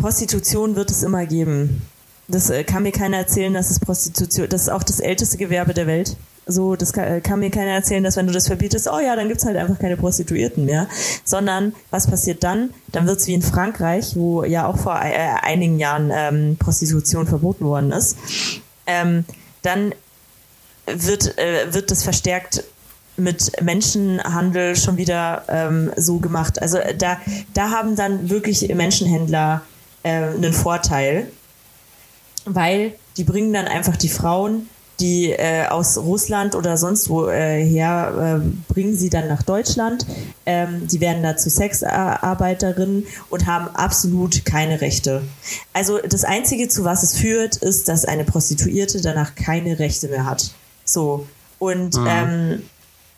Prostitution wird es immer geben. Das äh, kann mir keiner erzählen, dass es Prostitution, das ist auch das älteste Gewerbe der Welt. So, das kann, äh, kann mir keiner erzählen, dass wenn du das verbietest, oh ja, dann gibt's halt einfach keine Prostituierten mehr. Sondern was passiert dann? Dann wird's wie in Frankreich, wo ja auch vor äh, einigen Jahren ähm, Prostitution verboten worden ist. Ähm, dann wird, äh, wird das verstärkt mit Menschenhandel schon wieder ähm, so gemacht. Also äh, da, da haben dann wirklich Menschenhändler äh, einen Vorteil, weil die bringen dann einfach die Frauen, die äh, aus Russland oder sonst wo äh, her, äh, bringen sie dann nach Deutschland. Ähm, die werden da zu Sexarbeiterinnen und haben absolut keine Rechte. Also das Einzige, zu was es führt, ist, dass eine Prostituierte danach keine Rechte mehr hat. So. Und ähm,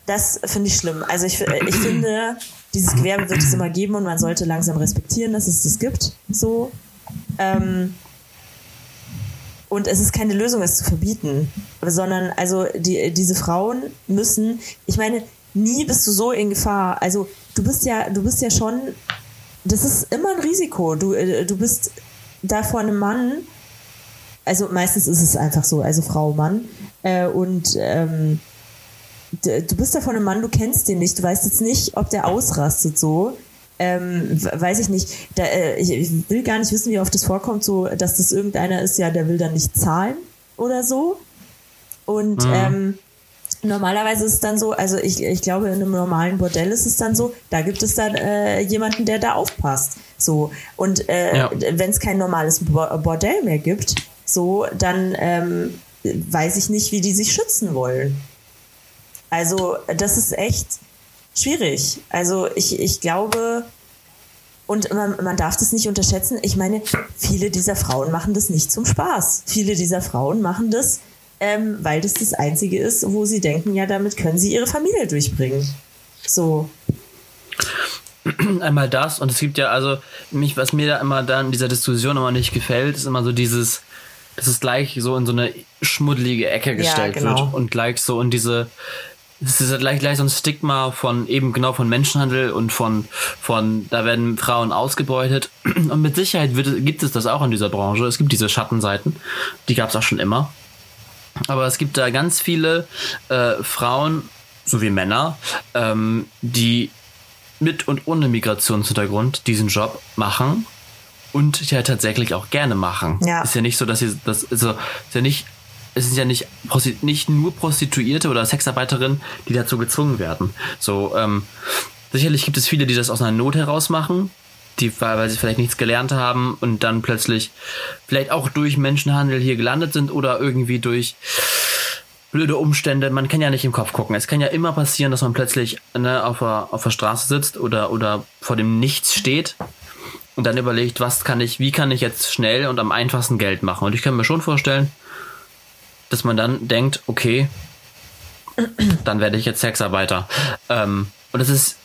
das finde ich schlimm. Also ich, ich finde, dieses Gewerbe wird es immer geben und man sollte langsam respektieren, dass es das gibt. So. Ähm, und es ist keine Lösung, es zu verbieten, sondern also die, diese Frauen müssen, ich meine, nie bist du so in Gefahr. Also du bist ja, du bist ja schon, das ist immer ein Risiko. Du, äh, du bist da vor einem Mann, also meistens ist es einfach so, also Frau, Mann, äh, und ähm, du bist da vor einem Mann, du kennst den nicht, du weißt jetzt nicht, ob der ausrastet so. Ähm, weiß ich nicht. Da, äh, ich, ich will gar nicht wissen, wie oft das vorkommt, so dass das irgendeiner ist, ja, der will dann nicht zahlen oder so. Und ähm, normalerweise ist es dann so, also ich, ich glaube, in einem normalen Bordell ist es dann so, da gibt es dann äh, jemanden, der da aufpasst. So. Und äh, Ja. wenn es kein normales Bo- Bordell mehr gibt, so, dann ähm, weiß ich nicht, wie die sich schützen wollen. Also, das ist echt schwierig. Also, ich, ich glaube, und man, man darf das nicht unterschätzen. Ich meine, viele dieser Frauen machen das nicht zum Spaß. Viele dieser Frauen machen das, ähm, weil das das Einzige ist, wo sie denken, ja, damit können sie ihre Familie durchbringen. So. Einmal das und es gibt ja also mich, was mir da immer dann in dieser Diskussion immer nicht gefällt, ist immer so dieses, dass es gleich so in so eine schmuddelige Ecke gestellt genau. wird und gleich so in diese es ist gleich, gleich so ein Stigma von eben genau von Menschenhandel und von, von da werden Frauen ausgebeutet. *clears throat* Und mit Sicherheit wird, gibt es das auch in dieser Branche. Es gibt diese Schattenseiten. Die gab es auch schon immer. Aber es gibt da ganz viele äh, Frauen sowie Männer, ähm, die mit und ohne Migrationshintergrund diesen Job machen und ja tatsächlich auch gerne machen. Ja. Ist ja nicht so, dass sie das also ist ja nicht es sind ja nicht, nicht nur Prostituierte oder Sexarbeiterinnen, die dazu gezwungen werden. So, ähm, sicherlich gibt es viele, die das aus einer Not heraus machen, die, weil sie vielleicht nichts gelernt haben und dann plötzlich vielleicht auch durch Menschenhandel hier gelandet sind oder irgendwie durch blöde Umstände. Man kann ja nicht im Kopf gucken. Es kann ja immer passieren, dass man plötzlich ne, auf, der, auf der Straße sitzt oder, oder vor dem Nichts steht und dann überlegt, was kann ich, wie kann ich jetzt schnell und am einfachsten Geld machen. Und ich kann mir schon vorstellen, dass man dann denkt, okay, dann werde ich jetzt Sexarbeiter. Ähm, und das ist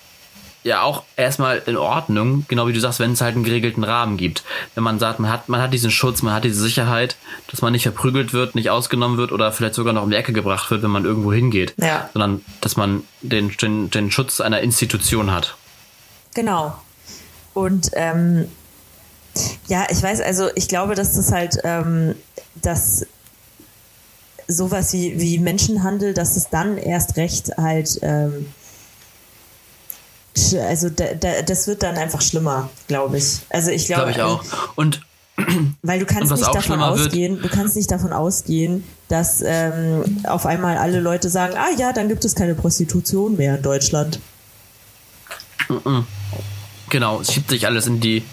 ja auch erstmal in Ordnung, genau wie du sagst, wenn es halt einen geregelten Rahmen gibt. Wenn man sagt, man hat, man hat diesen Schutz, man hat diese Sicherheit, dass man nicht verprügelt wird, nicht ausgenommen wird oder vielleicht sogar noch um die Ecke gebracht wird, wenn man irgendwo hingeht. Ja. Sondern dass man den, den, den Schutz einer Institution hat. Genau. Und ähm, ja, ich weiß, also ich glaube, dass das halt, ähm, dass sowas wie, wie Menschenhandel, dass es dann erst recht halt, ähm, also da, da, das wird dann einfach schlimmer, glaube ich. Also ich glaube, glaube ich auch. Und *clears throat* weil du kannst nicht davon ausgehen, du kannst nicht davon ausgehen, dass ähm, auf einmal alle Leute sagen, ah ja, dann gibt es keine Prostitution mehr in Deutschland. Genau, es schiebt sich alles in die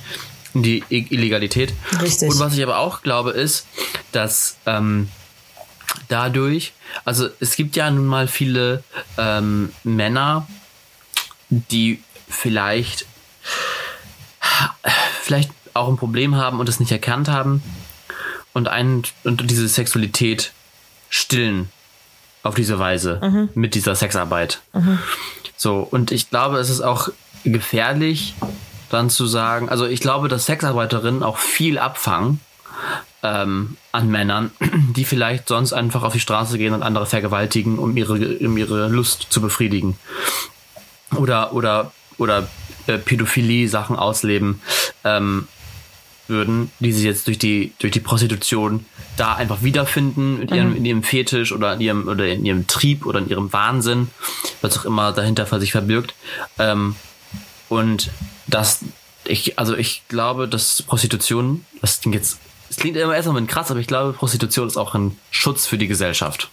in die Illegalität. Richtig. Und was ich aber auch glaube, ist, dass ähm, dadurch, also es gibt ja nun mal viele ähm, Männer, die vielleicht vielleicht auch ein Problem haben und es nicht erkannt haben und einen und diese Sexualität stillen auf diese Weise mhm. mit dieser Sexarbeit. Mhm. So und ich glaube, es ist auch gefährlich dann zu sagen, also ich glaube, dass Sexarbeiterinnen auch viel abfangen ähm, an Männern, *clears throat* die vielleicht sonst einfach auf die Straße gehen und andere vergewaltigen, um ihre, um ihre Lust zu befriedigen. Oder, oder, oder äh, Pädophilie-Sachen ausleben ähm, würden, die sie jetzt durch die, durch die Prostitution da einfach wiederfinden, in ihrem, mhm. in ihrem Fetisch oder in ihrem, oder in ihrem Trieb oder in ihrem Wahnsinn, was auch immer dahinter sich verbirgt. Ähm, und das, ich, also ich glaube, dass Prostitution, das klingt jetzt es klingt immer erstmal krass, aber ich glaube, Prostitution ist auch ein Schutz für die Gesellschaft.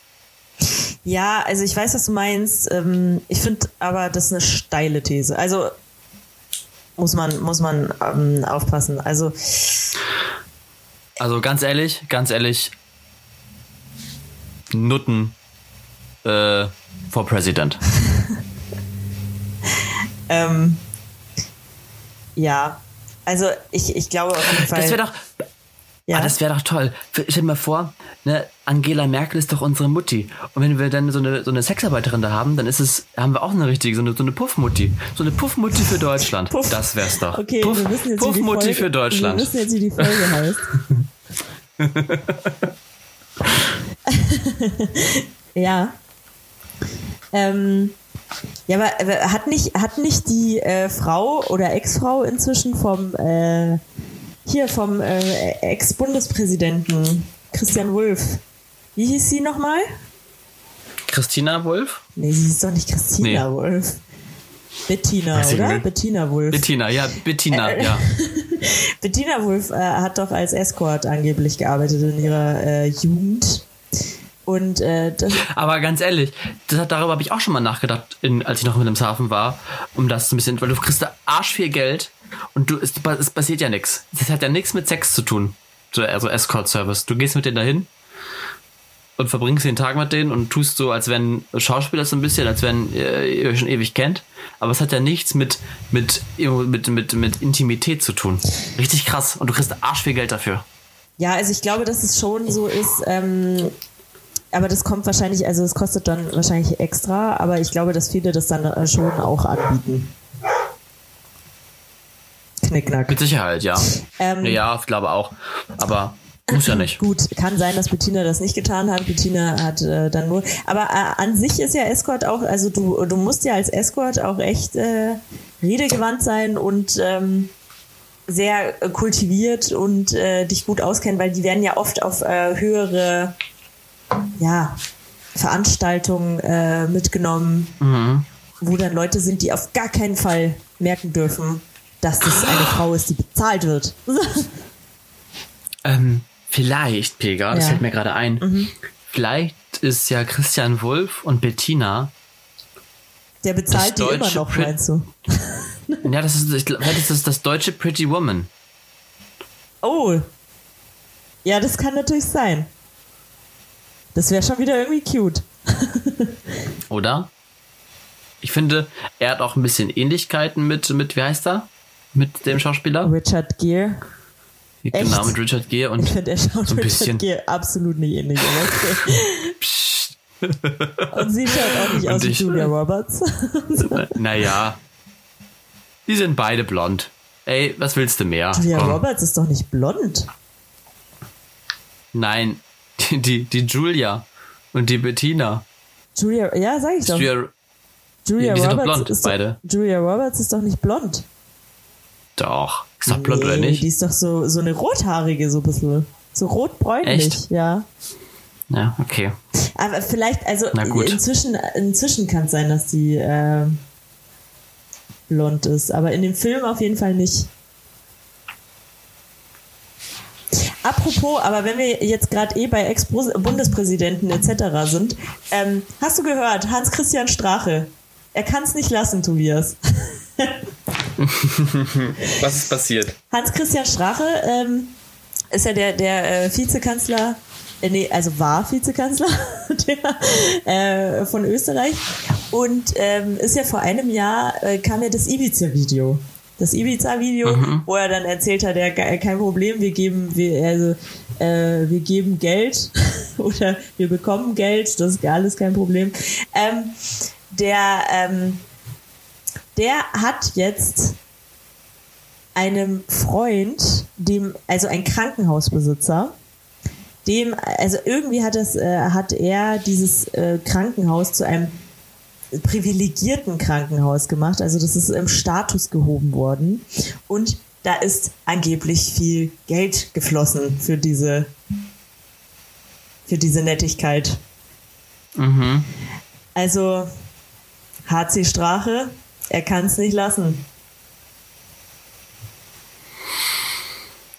Ja, also ich weiß, was du meinst. Ähm, ich finde aber, das ist eine steile These. Also muss man, muss man ähm, aufpassen. Also, also ganz ehrlich, ganz ehrlich, Nutten äh, for President. *laughs* ähm, ja, also ich, ich glaube auf jeden Fall. Das wäre doch, ja. Ah, das wäre doch toll. Stell dir mal vor, ne, Angela Merkel ist doch unsere Mutti. Und wenn wir dann so eine, so eine Sexarbeiterin da haben, dann ist es, haben wir auch eine richtige, so eine, so eine Puffmutti. So eine Puffmutti für Deutschland. Puff. Das wär's doch. Okay, Puff, wir wissen jetzt, Puffmutti Folge, für Deutschland. Wir wissen jetzt, wie die Folge heißt. *laughs* ja. Ähm, ja, aber, hat nicht, hat nicht die äh, Frau oder Ex-Frau inzwischen vom äh, hier vom äh, Ex-Bundespräsidenten Christian Wulff. Wie hieß sie nochmal? Christina Wulff? Nee, sie ist doch nicht Christina nee. Wulff. Bettina, Weiß oder? Bettina Wulff. Bettina, ja, Bettina, äh, ja. *laughs* Bettina Wulff äh, hat doch als Escort angeblich gearbeitet in ihrer äh, Jugend. Und äh, Aber ganz ehrlich, das, darüber habe ich auch schon mal nachgedacht, in, als ich noch mit dem Hafen war, um das ein bisschen, weil du kriegst da arsch viel Geld und du, es, es passiert ja nichts. Das hat ja nichts mit Sex zu tun. Also Escort-Service. Du gehst mit denen dahin und verbringst den Tag mit denen und tust so, als wenn Schauspieler so ein bisschen, als wenn äh, ihr euch schon ewig kennt. Aber es hat ja nichts mit, mit, mit, mit, mit Intimität zu tun. Richtig krass. Und du kriegst arsch viel Geld dafür. Ja, also ich glaube, dass es schon so ist, ähm, aber das kommt wahrscheinlich, also es kostet dann wahrscheinlich extra, aber ich glaube, dass viele das dann äh, schon auch anbieten. Knickknack. Mit Sicherheit, ja. Ähm, ja, ich glaube auch. Aber Muss ja nicht. Gut, kann sein, dass Bettina das nicht getan hat. Bettina hat äh, dann nur. Aber äh, an sich ist ja Escort auch, also du, du musst ja als Escort auch echt äh, redegewandt sein und ähm, sehr äh, kultiviert und äh, dich gut auskennen, weil die werden ja oft auf äh, höhere ja, Veranstaltungen mitgenommen, Mhm. wo dann Leute sind, die auf gar keinen Fall merken dürfen, dass das eine Frau ist, die bezahlt wird. Ähm, vielleicht, Pega, das Ja. fällt mir gerade ein. Vielleicht ist ja Christian Wulff und Bettina. Der bezahlt die Das immer noch, Pri- meinst du? *laughs* Ja, das ist, ich glaub, vielleicht ist das das deutsche Pretty Woman. Oh. Ja, das kann natürlich sein. Das wäre schon wieder irgendwie cute. *laughs* Oder? Ich finde, er hat auch ein bisschen Ähnlichkeiten mit, mit wie heißt er? Mit dem Schauspieler? Richard Gere. Genau, mit Richard Gere Ich und finde, er schaut So ein Richard bisschen. Gere absolut nicht ähnlich. *laughs* Psst. Und sie schaut auch nicht Und aus wie ich- Julia Roberts. *laughs* Naja. Die sind beide blond. Ey, was willst du mehr? Julia Komm. Roberts ist doch nicht blond. Nein, die, die, die Julia und die Bettina. Julia, ja, sag ich doch. Julia, Julia die sind doch Roberts blond, ist beide. Doch, Julia Roberts ist doch nicht blond. Doch. Ist doch blond, oder nicht? Die ist doch so, so eine rothaarige, so ein bisschen. So rotbräunlich, Echt? ja. Ja, okay. Aber vielleicht, also inzwischen, inzwischen kann es sein, dass die äh, blond ist, aber in dem Film auf jeden Fall nicht. Apropos, aber wenn wir jetzt gerade eh bei Ex-Bundespräsidenten etc. sind, ähm, hast du gehört, Hans-Christian Strache, er kann es nicht lassen, Tobias. *laughs* *laughs* Was ist passiert? Hans-Christian Strache ähm, ist ja der, der äh, Vizekanzler, äh, nee, also war Vizekanzler *laughs* der, äh, von Österreich und ähm, ist ja vor einem Jahr, äh, kam ja das Ibiza-Video. Das Ibiza-Video, wo er dann erzählt hat, ja, ke- kein Problem, wir geben, wir, also, äh, wir geben Geld *laughs* oder wir bekommen Geld, das ist alles kein Problem. Ähm, der, ähm, der hat jetzt einem Freund, dem, also ein Krankenhausbesitzer, dem, also irgendwie hat das, äh, hat er dieses äh, Krankenhaus zu einem privilegierten Krankenhaus gemacht. Also das ist im Status gehoben worden. Und da ist angeblich viel Geld geflossen für diese, für diese Nettigkeit. Mhm. Also HC Strache, er kann es nicht lassen.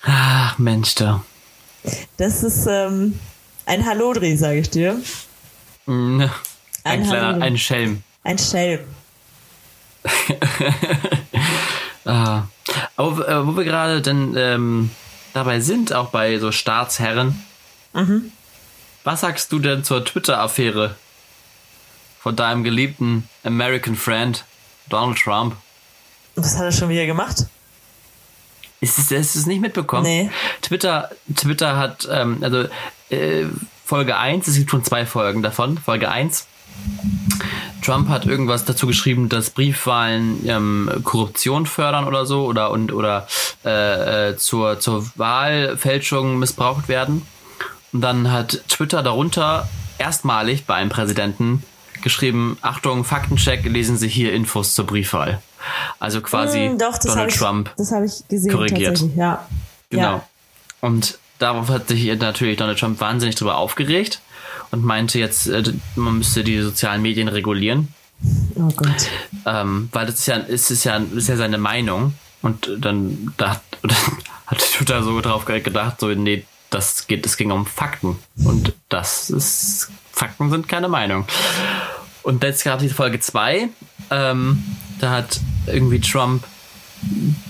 Ach, Mensch, da. Das ist ähm, ein Hallodri, sage ich dir. Mm, Ein, Ein kleiner, Hallo. ein Schelm. Ein Schelm. *laughs* Ah. Aber äh, wo wir gerade denn ähm, dabei sind, auch bei so Staatsherren, Mhm. was sagst du denn zur Twitter-Affäre von deinem geliebten American Friend Donald Trump? Was hat er schon wieder gemacht? Ist es, ist es nicht mitbekommen? Nee. Twitter, Twitter hat, ähm, also äh, Folge 1, es gibt schon zwei Folgen davon. Folge 1. Trump hat irgendwas dazu geschrieben, dass Briefwahlen ähm, Korruption fördern oder so oder und oder äh, äh, zur, zur Wahlfälschung missbraucht werden. Und dann hat Twitter darunter erstmalig bei einem Präsidenten geschrieben, Achtung, Faktencheck, lesen Sie hier Infos zur Briefwahl. Also quasi Hm, doch, Donald ich, Trump das ich gesehen korrigiert. Ja. Genau. Ja. Und darauf hat sich natürlich Donald Trump wahnsinnig drüber aufgeregt und meinte jetzt, äh, man müsste die sozialen Medien regulieren, Oh Gott. ähm, weil das ist ja, ist, ist ja, ist ja seine Meinung. Und dann, da, dann *laughs* hat Twitter so drauf gedacht, so, nee, das geht, es ging um Fakten. Und das ist, Fakten sind keine Meinung. Und jetzt gab es die Folge 2, ähm, da hat irgendwie Trump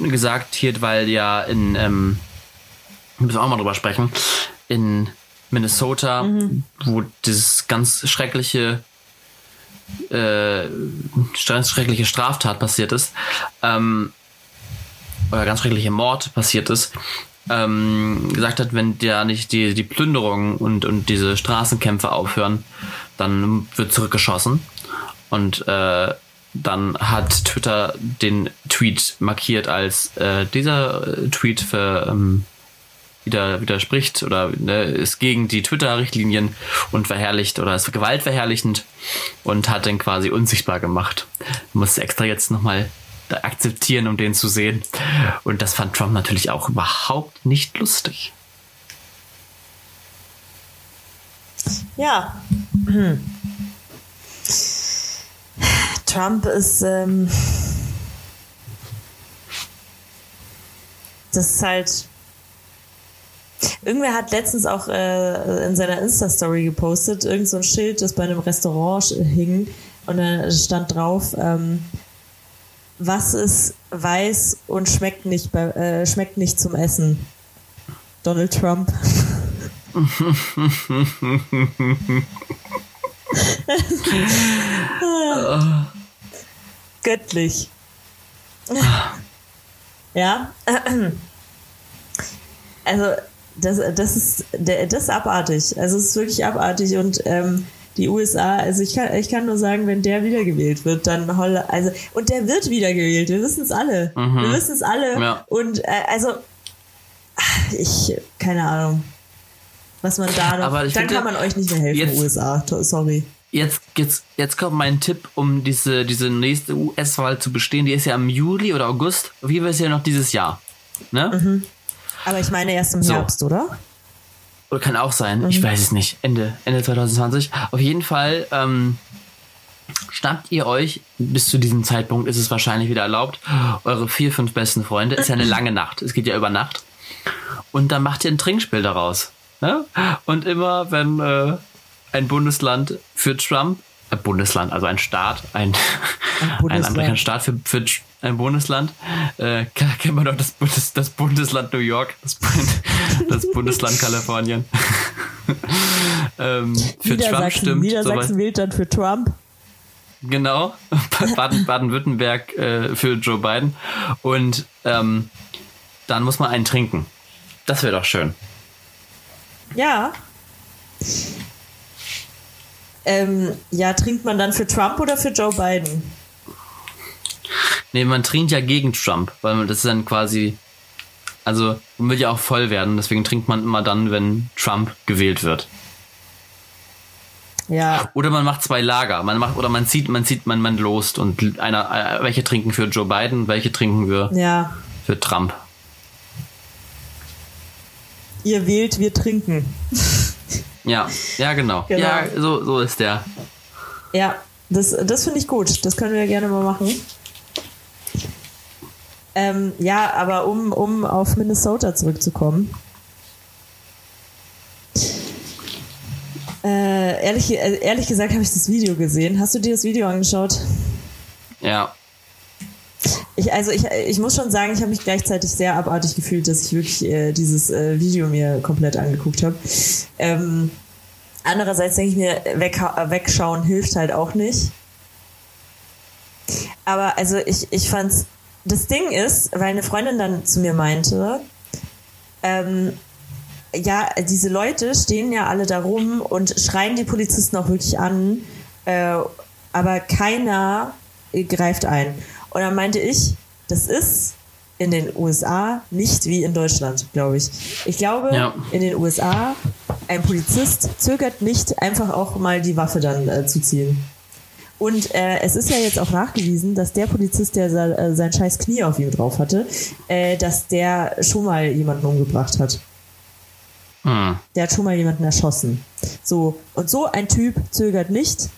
gesagt, hier, weil ja in, ähm, wir müssen auch mal drüber sprechen, in Minnesota, wo dieses ganz schreckliche äh, schreckliche Straftat passiert ist, ähm, oder ganz schreckliche Mord passiert ist, ähm, gesagt hat, wenn der nicht die, die Plünderung und, und diese Straßenkämpfe aufhören, dann wird zurückgeschossen. Und äh, dann hat Twitter den Tweet markiert als äh, dieser äh, Tweet für, ähm, wieder widerspricht oder ne, ist gegen die Twitter-Richtlinien und verherrlicht oder ist gewaltverherrlichend und hat den quasi unsichtbar gemacht. Muss extra jetzt nochmal akzeptieren, um den zu sehen. Und das fand Trump natürlich auch überhaupt nicht lustig. Ja. Hm. Trump ist. Ähm, das ist halt. Irgendwer hat letztens auch äh, in seiner Insta-Story gepostet, irgend so ein Schild, das bei einem Restaurant hing und da stand drauf, ähm, was ist weiß und schmeckt nicht, bei, äh, schmeckt nicht zum Essen? Donald Trump. *laughs* Göttlich. Ja. Also, das, das, ist, das ist abartig. Also, es ist wirklich abartig und ähm, die USA, also ich kann, ich kann nur sagen, wenn der wiedergewählt wird, dann Holle, also, und der wird wiedergewählt, wir wissen es alle. Mhm. Wir wissen es alle. Ja. Und äh, also, ich, keine Ahnung was man da noch. Aber dann finde, kann man euch nicht mehr helfen, jetzt, USA. Sorry. Jetzt, jetzt, jetzt kommt mein Tipp, um diese, diese nächste US-Wahl zu bestehen. Die ist ja im Juli oder August. Wie wäre es ja noch dieses Jahr. Ne? Mhm. Aber ich meine erst im so. Herbst, oder? Oder kann auch sein. Mhm. Ich weiß es nicht. Ende, Ende 2020. Auf jeden Fall ähm, schnappt ihr euch, bis zu diesem Zeitpunkt ist es wahrscheinlich wieder erlaubt, eure vier, fünf besten Freunde. Ist ja eine *laughs* lange Nacht. Es geht ja über Nacht. Und dann macht ihr ein Trinkspiel daraus. Ne? Und immer, wenn äh, ein Bundesland für Trump, ein Bundesland, also ein Staat, ein, *laughs* ein, ein amerikanischer Staat für, für ein Bundesland, äh, *laughs* kennt man doch das, Bundes, das Bundesland New York, das, *laughs* das Bundesland Kalifornien. *laughs* ähm, für Trump stimmt. Niedersachsen wählt dann für Trump. Genau, Baden-Württemberg äh, für Joe Biden. Und ähm, dann muss man einen trinken. Das wäre doch schön. Ja. Ähm, ja, trinkt man dann für Trump oder für Joe Biden? Nee, man trinkt ja gegen Trump, weil das ist dann quasi. Also, man will ja auch voll werden, deswegen trinkt man immer dann, wenn Trump gewählt wird. Ja. Oder man macht zwei Lager. Man macht, oder man zieht, man zieht, man, man lost und einer, welche trinken für Joe Biden, welche trinken wir ja. für Trump ihr wählt, wir trinken. *laughs* Ja, ja, genau. genau. Ja, so, so ist der. Ja, das, das finde ich gut. Das können wir gerne mal machen. Ähm, ja, aber um, um auf Minnesota zurückzukommen. Äh, ehrlich, äh, ehrlich gesagt habe ich das Video gesehen. Hast du dir das Video angeschaut? Ja. Ich, also ich, ich muss schon sagen, ich habe mich gleichzeitig sehr abartig gefühlt, dass ich wirklich äh, dieses äh, Video mir komplett angeguckt habe. Ähm, andererseits denke ich mir, weg, wegschauen hilft halt auch nicht. Aber also ich, ich fand's, das Ding ist, weil eine Freundin dann zu mir meinte, ähm, ja, diese Leute stehen ja alle da rum und schreien die Polizisten auch wirklich an, äh, aber keiner greift ein. Und dann meinte ich, das ist in den USA nicht wie in Deutschland, glaube ich. Ich glaube, ja. in den USA, ein Polizist zögert nicht, einfach auch mal die Waffe dann äh, zu ziehen. Und äh, es ist ja jetzt auch nachgewiesen, dass der Polizist, der äh, sein scheiß Knie auf ihm drauf hatte, äh, dass der schon mal jemanden umgebracht hat. Hm. Der hat schon mal jemanden erschossen. So, und so ein Typ zögert nicht,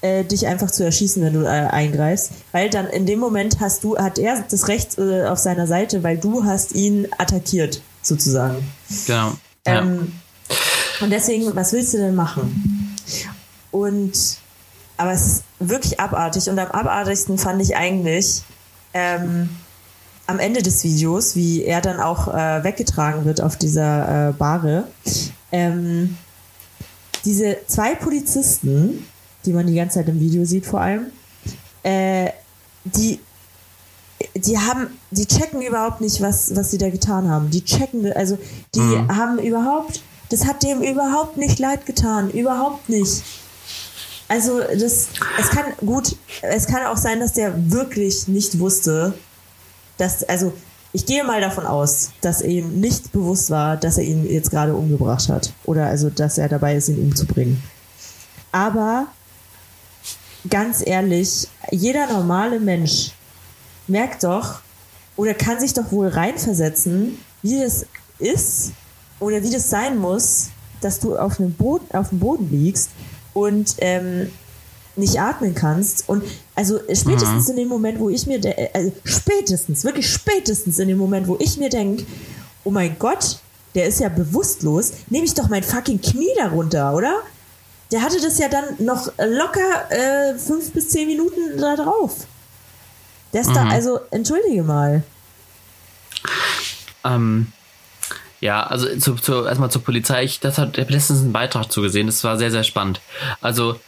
äh, dich einfach zu erschießen, wenn du äh, eingreifst, weil dann in dem Moment hast du, hat er das Recht äh, auf seiner Seite, weil du hast ihn attackiert, sozusagen. Genau. Ähm, Und deswegen, was willst du denn machen? Und aber es ist wirklich abartig und am abartigsten fand ich eigentlich ähm, am Ende des Videos, wie er dann auch äh, weggetragen wird auf dieser äh, Bahre. Ähm, diese zwei Polizisten, die man die ganze Zeit im Video sieht vor allem, äh, die, die haben, die checken überhaupt nicht, was, was sie da getan haben. Die checken, also die mhm. haben überhaupt, das hat dem überhaupt nicht leid getan, überhaupt nicht. Also das, es kann gut, es kann auch sein, dass der wirklich nicht wusste, dass, also ich gehe mal davon aus, dass ihm nicht bewusst war, dass er ihn jetzt gerade umgebracht hat. Oder also, dass er dabei ist, ihn umzubringen. Aber ganz ehrlich, jeder normale Mensch merkt doch oder kann sich doch wohl reinversetzen, wie das ist oder wie das sein muss, dass du auf, einem Boden, auf dem Boden liegst und ähm, nicht atmen kannst. Und also spätestens mhm. in dem Moment, wo ich mir, also spätestens, wirklich spätestens in dem Moment, wo ich mir denke, oh mein Gott, der ist ja bewusstlos, nehme ich doch mein fucking Knie darunter, oder? Der hatte das ja dann noch locker äh, fünf bis zehn Minuten da drauf. Der ist mhm. da, also, entschuldige mal. Ähm, ja, also zu, zu, erstmal zur Polizei. Ich das hat, ich habe letztens einen Beitrag zugesehen. Das war sehr, sehr spannend. Also,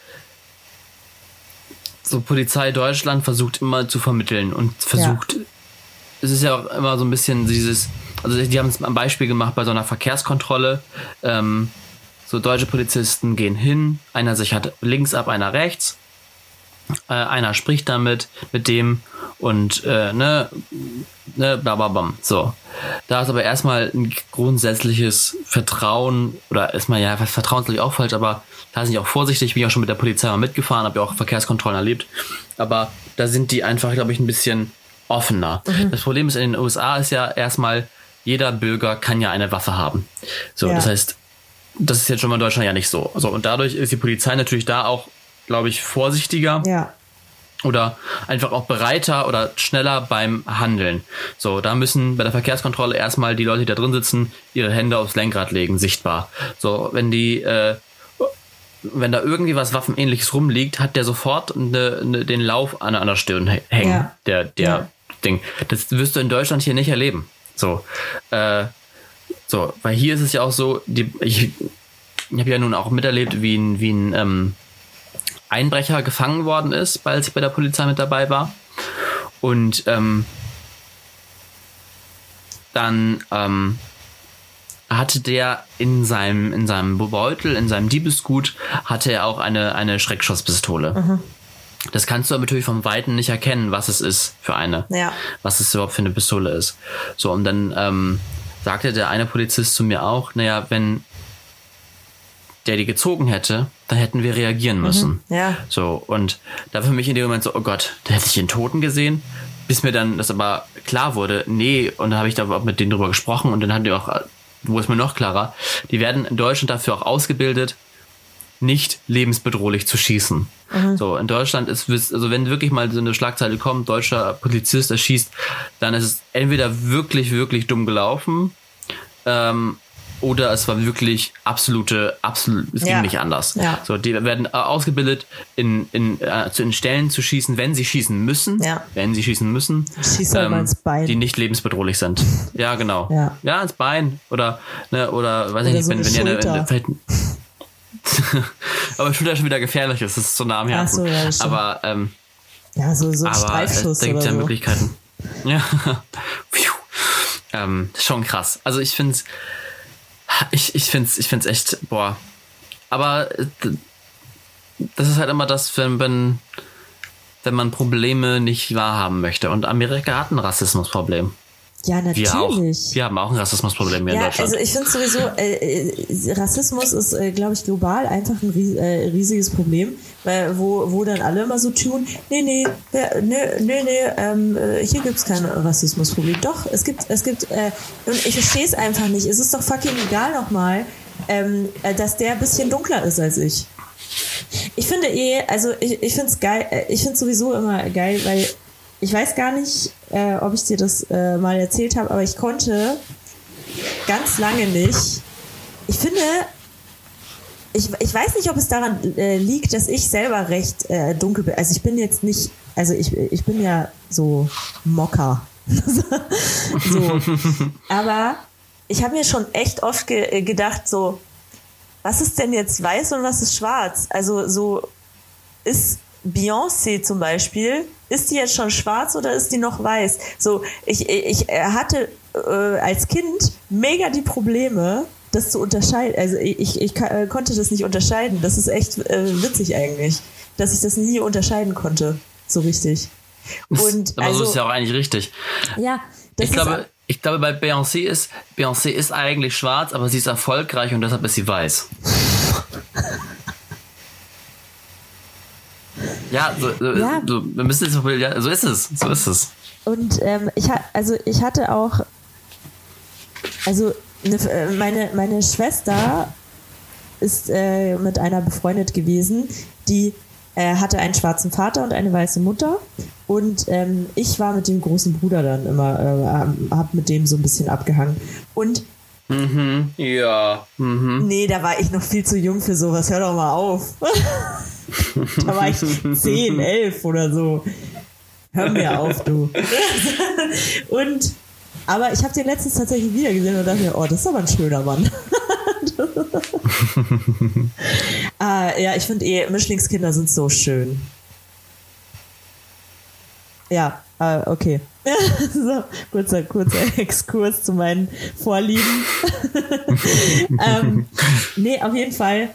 so Polizei Deutschland versucht immer zu vermitteln und versucht, ja. es ist ja auch immer so ein bisschen dieses, also die haben es am Beispiel gemacht bei so einer Verkehrskontrolle. Ähm, so deutsche Polizisten gehen hin, einer sichert links ab, einer rechts. Äh, einer spricht damit mit dem und äh, ne, ne, bla bla bla. So. Da ist aber erstmal ein grundsätzliches Vertrauen, oder erstmal, ja, Vertrauen ist natürlich auch falsch, aber da sind die auch vorsichtig, bin ich auch schon mit der Polizei mal mitgefahren, habe ja auch Verkehrskontrollen erlebt. Aber da sind die einfach, glaube ich, ein bisschen offener. Mhm. Das Problem ist in den USA ist ja erstmal, jeder Bürger kann ja eine Waffe haben. So, ja. das heißt, das ist jetzt schon mal in Deutschland ja nicht so. so. Und dadurch ist die Polizei natürlich da auch, glaube ich, vorsichtiger. Ja. Oder einfach auch bereiter oder schneller beim Handeln. So, da müssen bei der Verkehrskontrolle erstmal die Leute, die da drin sitzen, ihre Hände aufs Lenkrad legen, sichtbar. So, wenn die, äh, wenn da irgendwie was Waffenähnliches rumliegt, hat der sofort eine, eine, den Lauf an, an der Stirn hängen. Ja. Der, der ja. Ding. Das wirst du in Deutschland hier nicht erleben. So. Äh, so, weil hier ist es ja auch so, die, ich, ich habe ja nun auch miterlebt, wie ein, wie ein ähm, Einbrecher gefangen worden ist, weil ich bei der Polizei mit dabei war. Und ähm, dann ähm, hatte der in seinem, in seinem Beutel, in seinem Diebesgut, hatte er auch eine, eine Schreckschusspistole. Mhm. Das kannst du aber natürlich vom Weiten nicht erkennen, was es ist für eine. Ja. Was es überhaupt für eine Pistole ist. So, und dann ähm, sagte der eine Polizist zu mir auch, naja, wenn der die gezogen hätte, dann hätten wir reagieren müssen. Mhm, ja. So, und da für mich in dem Moment so, oh Gott, da hätte ich den Toten gesehen, bis mir dann das aber klar wurde, nee, und dann habe ich da mit denen drüber gesprochen und dann hatten die auch, wo ist mir noch klarer, die werden in Deutschland dafür auch ausgebildet, nicht lebensbedrohlich zu schießen. Mhm. So, in Deutschland ist, also wenn wirklich mal so eine Schlagzeile kommt, deutscher Polizist erschießt, dann ist es entweder wirklich, wirklich dumm gelaufen, ähm, oder es war wirklich absolute, absolut, es ja. ging nicht anders. Ja. So, die werden äh, ausgebildet, in, in, äh, in Stellen zu schießen, wenn sie schießen müssen, ja. wenn sie schießen müssen, Schieß ähm, ins Bein. die nicht lebensbedrohlich sind. *laughs* Ja, genau. Ja, ja ins Bein oder, ne, oder weiß ich nicht, so wenn, wenn ihr eine, eine, vielleicht, aber Schulter schon wieder gefährlich ist, das ist so nah am Herzen. So, ja, aber, ähm, ja, so, so ein aber Streifschuss. Da gibt es ja so. Möglichkeiten. *laughs* Ja. ähm, schon krass. Also ich finde ich, ich finde es ich find's echt, boah. Aber äh, das ist halt immer das, wenn, wenn, wenn man Probleme nicht wahrhaben möchte. Und Amerika hat ein Rassismusproblem. Ja, natürlich. Wir, auch. wir haben auch ein Rassismusproblem hier ja, in Deutschland. Also ich finde sowieso, äh, äh, Rassismus ist, äh, glaube ich, global einfach ein ries äh, riesiges Problem, weil wo, wo dann alle immer so tun, nee, nee, nee, nee, nee ähm, äh, hier gibt's kein Rassismusproblem. Doch, es gibt, es gibt, äh, und ich verstehe es einfach nicht. Es ist doch fucking egal nochmal, ähm, äh, dass der ein bisschen dunkler ist als ich. Ich finde eh, also ich, ich finde es geil, äh, ich finde sowieso immer geil, weil ich weiß gar nicht, äh, ob ich dir das äh, mal erzählt habe, aber ich konnte ganz lange nicht. Ich finde, ich, ich weiß nicht, ob es daran äh, liegt, dass ich selber recht äh, dunkel bin. Also ich bin jetzt nicht, also ich, ich bin ja so Mocker. *laughs* so. Aber ich habe mir schon echt oft ge äh, gedacht, so, was ist denn jetzt weiß und was ist schwarz? Also so ist Beyoncé zum Beispiel, ist die jetzt schon schwarz oder ist die noch weiß? So, ich, ich hatte äh, als Kind mega die Probleme, das zu unterscheiden. Also ich, ich, äh, konnte das nicht unterscheiden. Das ist echt äh, witzig eigentlich, dass ich das nie unterscheiden konnte, so richtig. Und aber also, so ist ja auch eigentlich richtig. Ja, ich glaube, Ich glaube, bei Beyoncé ist, Beyoncé ist eigentlich schwarz, aber sie ist erfolgreich und deshalb ist sie weiß. *laughs* ja, so, so, Ja. so, wir müssen jetzt, ja, so ist es, so ist es. Und ähm, ich, also ich hatte auch, also eine, äh, meine, meine Schwester ist äh, mit einer befreundet gewesen, die äh, hatte einen schwarzen Vater und eine weiße Mutter. Und ähm, ich war mit dem großen Bruder dann immer, äh, hab mit dem so ein bisschen abgehangen. Und Mhm, ja. Mhm. nee, da war ich noch viel zu jung für sowas. Hör doch mal auf. *laughs* da war ich 10, 11 oder so. Hör mir auf, du. *laughs* und, aber ich habe den letztens tatsächlich wieder gesehen und dachte mir, oh, das ist aber ein schöner Mann. ah, *laughs* ja, ich finde eh, Mischlingskinder sind so schön. Ja, äh, okay. *laughs* so, kurzer, kurzer *laughs* Exkurs zu meinen Vorlieben. ähm, nee, auf jeden Fall.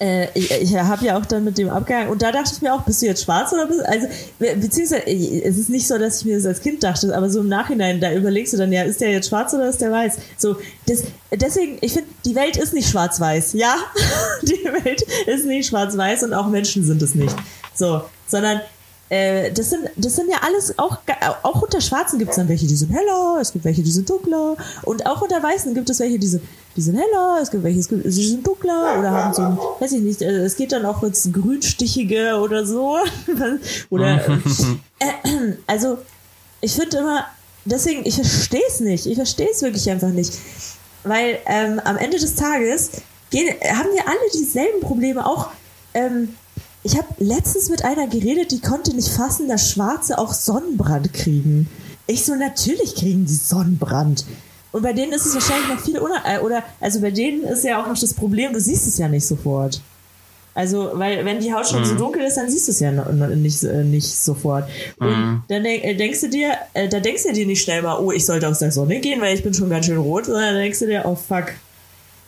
Äh, ich ich habe ja auch dann mit dem abgehangen und da dachte ich mir auch, bist du jetzt schwarz oder bist also be- beziehungsweise es ist nicht so, dass ich mir das als Kind dachte, aber so im Nachhinein, da überlegst du dann ja, ist der jetzt schwarz oder ist der weiß? So, das, deswegen, ich finde, die Welt ist nicht schwarz-weiß, ja? *laughs* die Welt ist nicht schwarz-weiß und auch Menschen sind es nicht. So, sondern äh, das sind, das sind ja alles, auch, auch unter Schwarzen gibt es dann welche, die sind heller, es gibt welche, die sind dunkler. Und auch unter Weißen gibt es welche, die sind, die sind heller, es gibt welche, es gibt, die sind dunkler oder haben so ein, weiß ich nicht, äh, es geht dann auch ins Grünstichige oder so. *laughs* oder, *laughs* äh, also, ich finde immer, deswegen, ich verstehe es nicht. Ich verstehe es wirklich einfach nicht. Weil ähm, am Ende des Tages gehen, haben wir alle dieselben Probleme. Auch, ähm, ich habe letztens mit einer geredet, die konnte nicht fassen, dass Schwarze auch Sonnenbrand kriegen. Ich so, natürlich kriegen die Sonnenbrand. Und bei denen ist es wahrscheinlich noch viel uner äh, oder also bei denen ist ja auch noch das Problem, du siehst es ja nicht sofort. Also, weil wenn die Haut schon so dunkel ist, dann siehst du es ja noch, nicht, äh, nicht sofort. Und dann denk, äh, denkst du dir, äh, da denkst du dir nicht schnell mal, oh, ich sollte aus der Sonne gehen, weil ich bin schon ganz schön rot, sondern dann denkst du dir, oh fuck,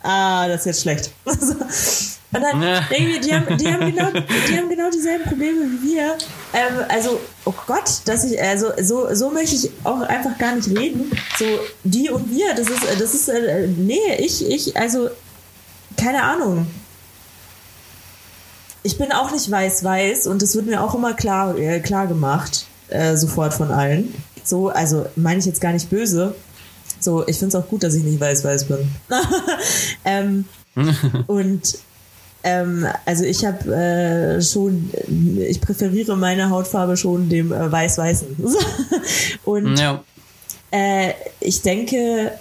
ah, das ist jetzt schlecht. *laughs* Und dann Ja. ich, die haben, die, haben genau, *laughs* die haben genau dieselben Probleme wie wir. Ähm, also, oh Gott, dass ich, also so, so möchte ich auch einfach gar nicht reden. So, die und wir, das ist, das ist, äh, nee, ich, ich, also, keine Ahnung. Ich bin auch nicht weiß-weiß und das wird mir auch immer klar, äh, klar gemacht, äh, sofort von allen. So, also meine ich jetzt gar nicht böse. So, ich finde es auch gut, dass ich nicht weiß-weiß bin. *laughs* ähm, *laughs* und ähm, also ich habe äh, schon, ich präferiere meine Hautfarbe schon dem äh, weiß-weißen. *laughs* und Ja. äh, ich denke,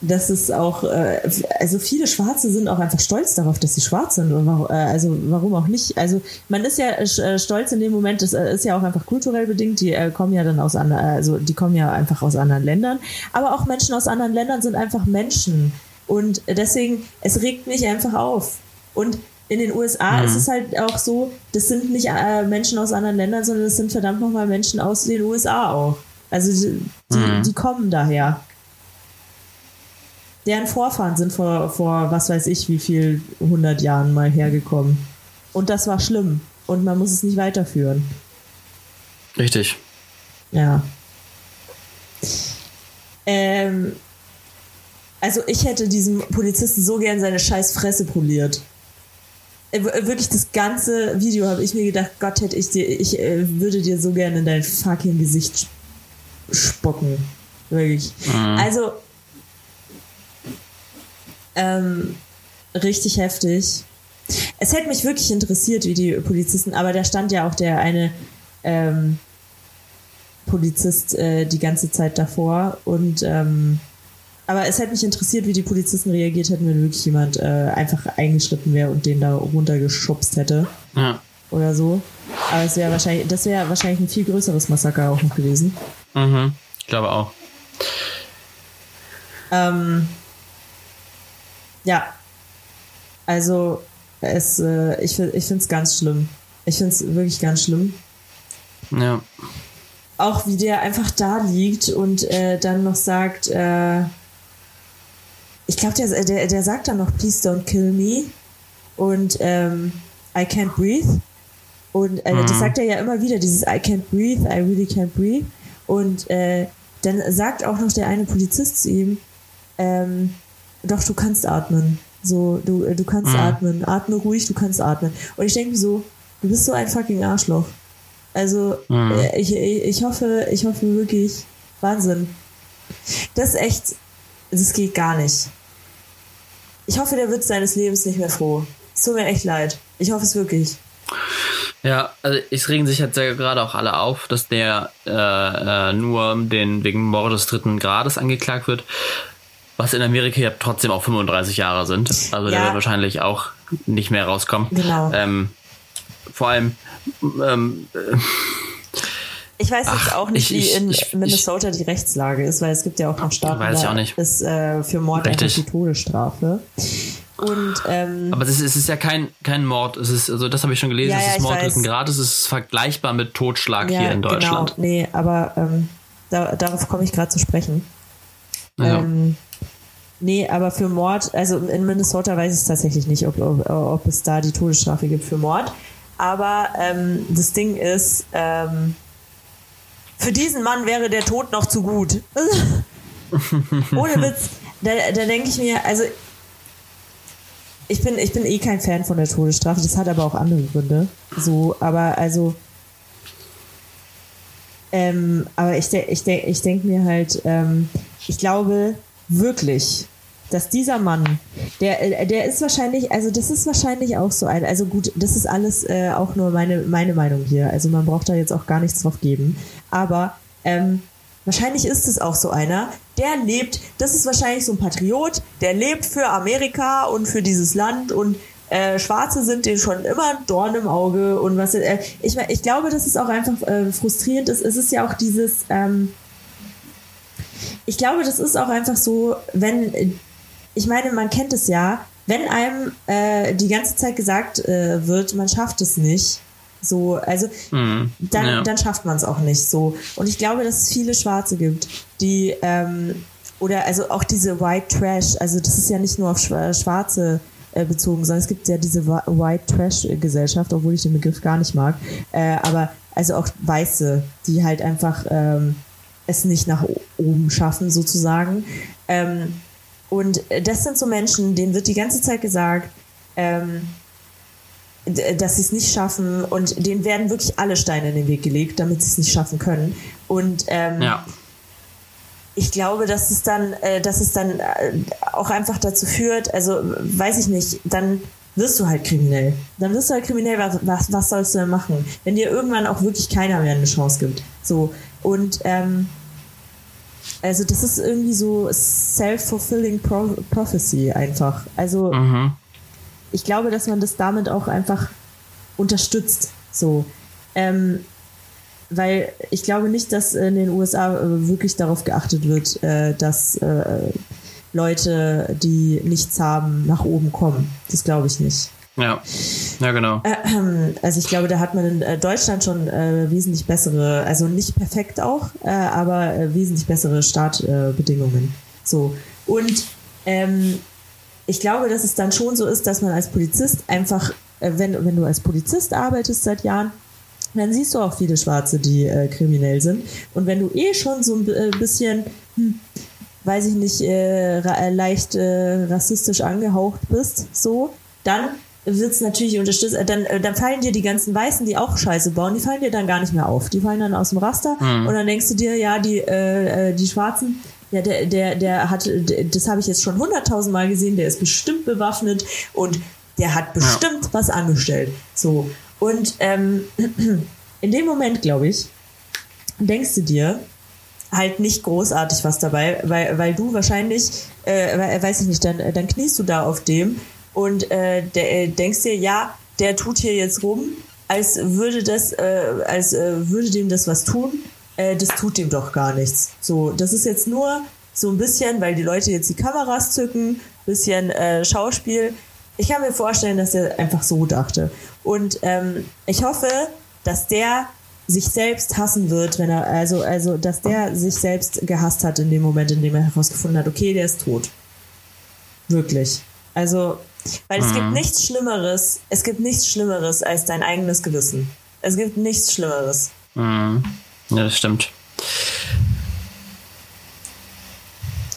dass es auch, äh, also viele Schwarze sind auch einfach stolz darauf, dass sie schwarz sind. Und warum, äh, also warum auch nicht? Also man ist ja äh, stolz in dem Moment, das ist ja auch einfach kulturell bedingt. Die kommen ja dann aus anderen, also die kommen ja einfach aus anderen Ländern. Aber auch Menschen aus anderen Ländern sind einfach Menschen. Und deswegen, es regt mich einfach auf. Und in den USA ist es halt auch so, das sind nicht äh, Menschen aus anderen Ländern, sondern das sind verdammt nochmal Menschen aus den USA auch. Also die, die, die kommen daher. Deren Vorfahren sind vor, vor was weiß ich wie viel hundert Jahren mal hergekommen. Und das war schlimm. Und man muss es nicht weiterführen. Richtig. Ja. Ähm, also ich hätte diesem Polizisten so gern seine scheiß Fresse poliert. Äh, w- Wirklich das ganze Video habe ich mir gedacht, Gott hätte ich dir, ich äh, würde dir so gerne in dein fucking Gesicht sp- spucken. Wirklich. Also ähm, richtig heftig. Es hätte mich wirklich interessiert, wie die Polizisten, aber da stand ja auch der eine ähm, Polizist äh, die ganze Zeit davor und ähm, aber es hätte mich interessiert, wie die Polizisten reagiert hätten, wenn wirklich jemand äh, einfach eingeschritten wäre und den da runtergeschubst hätte Ja. oder so. Aber es wäre wahrscheinlich, das wäre wahrscheinlich ein viel größeres Massaker auch noch gewesen. Mhm. Ich glaube auch. Ähm, ja, also es, äh, ich, ich finde es ganz schlimm. Ich finde es wirklich ganz schlimm. Ja. Auch wie der einfach da liegt und äh, dann noch sagt, äh, ich glaube, der, der, der sagt dann noch, please don't kill me und ähm, I can't breathe. Und äh, das sagt er ja immer wieder, dieses I can't breathe, I really can't breathe. Und äh, dann sagt auch noch der eine Polizist zu ihm, ähm, doch, du kannst atmen. So, du, du kannst mhm. atmen. Atme ruhig, du kannst atmen. Und ich denke mir so, du bist so ein fucking Arschloch. Also, mhm. Äh, ich, ich hoffe, ich hoffe wirklich, Wahnsinn. Das ist echt, das geht gar nicht. Ich hoffe, der wird seines Lebens nicht mehr froh. Es tut mir echt leid. Ich hoffe es wirklich. Ja, also es regen sich jetzt ja gerade auch alle auf, dass der äh, äh, nur den wegen Mordes dritten Grades angeklagt wird, was in Amerika ja trotzdem auch 35 Jahre sind. Also ja. der wird wahrscheinlich auch nicht mehr rauskommen. Genau. Ähm, vor allem ähm, äh, ich weiß jetzt Ach, auch nicht, ich, wie in ich, Minnesota die Rechtslage ist, weil es gibt ja auch noch Staaten, weiß ich auch nicht. ist äh, für Mord einfach die Todesstrafe. Und, ähm, aber es ist, es ist ja kein, kein Mord. Es ist, also das habe ich schon gelesen, ja, es ist Mord dritten Grades, es ist vergleichbar mit Totschlag ja, hier in genau. Deutschland. Genau. Nee, aber ähm, da, darauf komme ich gerade zu sprechen. Ja. Ähm, nee, aber für Mord, also in Minnesota weiß ich es tatsächlich nicht, ob, ob, ob es da die Todesstrafe gibt für Mord. Aber ähm, das Ding ist, ähm, für diesen Mann wäre der Tod noch zu gut. *laughs* Ohne Witz. Da, da denke ich mir, also ich bin, ich bin eh kein Fan von der Todesstrafe, das hat aber auch andere Gründe. So, aber also. Ähm, aber ich, ich, denk, ich denke mir halt, ähm, ich glaube wirklich, dass dieser Mann, der, äh, der ist wahrscheinlich, also das ist wahrscheinlich auch so ein, also gut, das ist alles äh, auch nur meine, meine Meinung hier. Also man braucht da jetzt auch gar nichts drauf geben. Aber ähm, Wahrscheinlich ist es auch so einer, der lebt, das ist wahrscheinlich so ein Patriot, der lebt für Amerika und für dieses Land und äh, Schwarze sind denen schon immer ein Dorn im Auge und was äh, ich ich glaube, dass es auch einfach äh, frustrierend ist. Es ist ja auch dieses ähm, ich glaube, das ist auch einfach so, wenn ich meine, man kennt es ja, wenn einem äh, die ganze Zeit gesagt äh, wird, man schafft es nicht, so, also mhm. dann, ja. dann schafft man es auch nicht so. Und ich glaube, dass es viele Schwarze gibt, die ähm, oder also auch diese White Trash, also das ist ja nicht nur auf Schwarze äh, bezogen, sondern es gibt ja diese White Trash Gesellschaft, obwohl ich den Begriff gar nicht mag. Äh, aber also auch Weiße, die halt einfach ähm, es nicht nach oben schaffen, sozusagen. Ähm, und das sind so Menschen, denen wird die ganze Zeit gesagt, ähm, dass sie es nicht schaffen und denen werden wirklich alle Steine in den Weg gelegt, damit sie es nicht schaffen können. Und ähm, ja. ich glaube, dass es dann, äh, dass es dann äh, auch einfach dazu führt, also weiß ich nicht, dann wirst du halt kriminell. Dann wirst du halt kriminell, was, was, was sollst du denn machen? Wenn dir irgendwann auch wirklich keiner mehr eine Chance gibt. So. Und ähm, also das ist irgendwie so self-fulfilling Pro prophecy einfach. Also mhm ich glaube, dass man das damit auch einfach unterstützt. So. Ähm, weil ich glaube nicht, dass in den USA äh, wirklich darauf geachtet wird, äh, dass äh, Leute, die nichts haben, nach oben kommen. Das glaube ich nicht. Ja, ja genau. Also ich glaube, da hat man in Deutschland schon äh, wesentlich bessere, also nicht perfekt auch, äh, aber äh, wesentlich bessere Startbedingungen. so und ähm, ich glaube, dass es dann schon so ist, dass man als Polizist einfach, äh, wenn, wenn du als Polizist arbeitest seit Jahren, dann siehst du auch viele Schwarze, die äh, kriminell sind. Und wenn du eh schon so ein äh, bisschen, hm, weiß ich nicht, äh, äh leicht äh, rassistisch angehaucht bist, so, dann wird es natürlich unterstützt, dann, dann fallen dir die ganzen Weißen, die auch Scheiße bauen, die fallen dir dann gar nicht mehr auf. Die fallen dann aus dem Raster mhm. und dann denkst du dir, ja, die, äh, die Schwarzen, ja, der, der, der hat, das habe ich jetzt schon hunderttausend Mal gesehen, der ist bestimmt bewaffnet und der hat bestimmt ja. was angestellt. So. Und ähm, *clears throat* in dem Moment, glaube ich, denkst du dir halt nicht großartig was dabei, weil, weil du wahrscheinlich, äh, weiß ich nicht, dann, dann kniest du da auf dem und äh, der, äh, denkst dir, ja, der tut hier jetzt rum, als würde das, äh, als äh, würde dem das was tun äh, das tut ihm doch gar nichts. So, das ist jetzt nur so ein bisschen, weil die Leute jetzt die Kameras zücken, bisschen äh, Schauspiel. Ich kann mir vorstellen, dass er einfach so dachte. Und ähm, ich hoffe, dass der sich selbst hassen wird, wenn er, also, also, dass der sich selbst gehasst hat in dem Moment, in dem er herausgefunden hat, okay, der ist tot. Wirklich. Also, weil es mhm. gibt nichts Schlimmeres, es gibt nichts Schlimmeres als dein eigenes Gewissen. Es gibt nichts Schlimmeres. Mhm. Ja, das stimmt.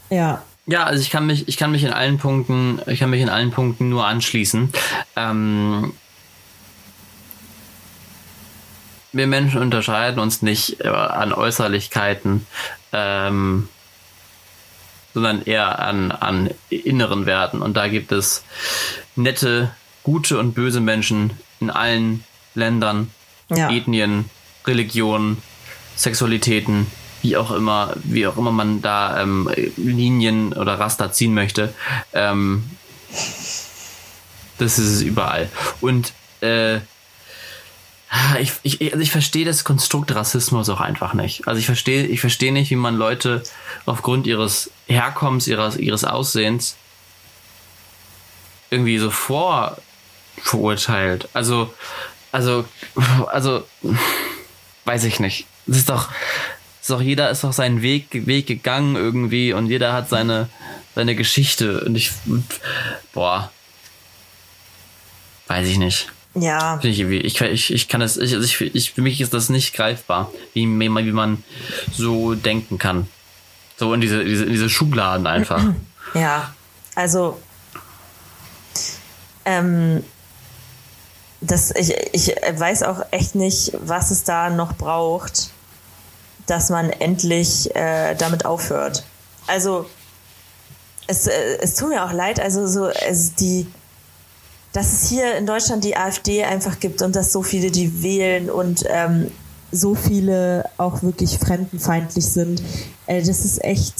Ja. Ja, also ich kann mich, ich kann mich in allen Punkten, ich kann mich in allen Punkten nur anschließen. Ähm, wir Menschen unterscheiden uns nicht äh, an Äußerlichkeiten, ähm, sondern eher an, an inneren Werten. Und da gibt es nette, gute und böse Menschen in allen Ländern, Ja. Ethnien, Religionen, Sexualitäten, wie auch immer, wie auch immer man da ähm, Linien oder Raster ziehen möchte. Ähm, das ist es überall. Und äh, ich, ich, also ich verstehe das Konstrukt Rassismus auch einfach nicht. Also ich verstehe, ich verstehe nicht, wie man Leute aufgrund ihres Herkommens, ihres, ihres Aussehens irgendwie so vor verurteilt. Also, also, also, weiß ich nicht. Es ist doch, ist doch jeder ist doch seinen Weg, Weg gegangen irgendwie und jeder hat seine, seine Geschichte und ich, boah, weiß ich nicht. Ja. Finde ich, irgendwie- ich, ich, ich kann das, ich, also ich, ich, für mich ist das nicht greifbar, wie, wie man so denken kann. So in diese, diese, in diese Schubladen einfach. Ja, also ähm, das, ich, ich weiß auch echt nicht, was es da noch braucht, dass man endlich äh, damit aufhört. Also es, äh, es tut mir auch leid, also so es, die, dass es hier in Deutschland die AfD einfach gibt und dass so viele die wählen und ähm, so viele auch wirklich fremdenfeindlich sind. Äh, das ist echt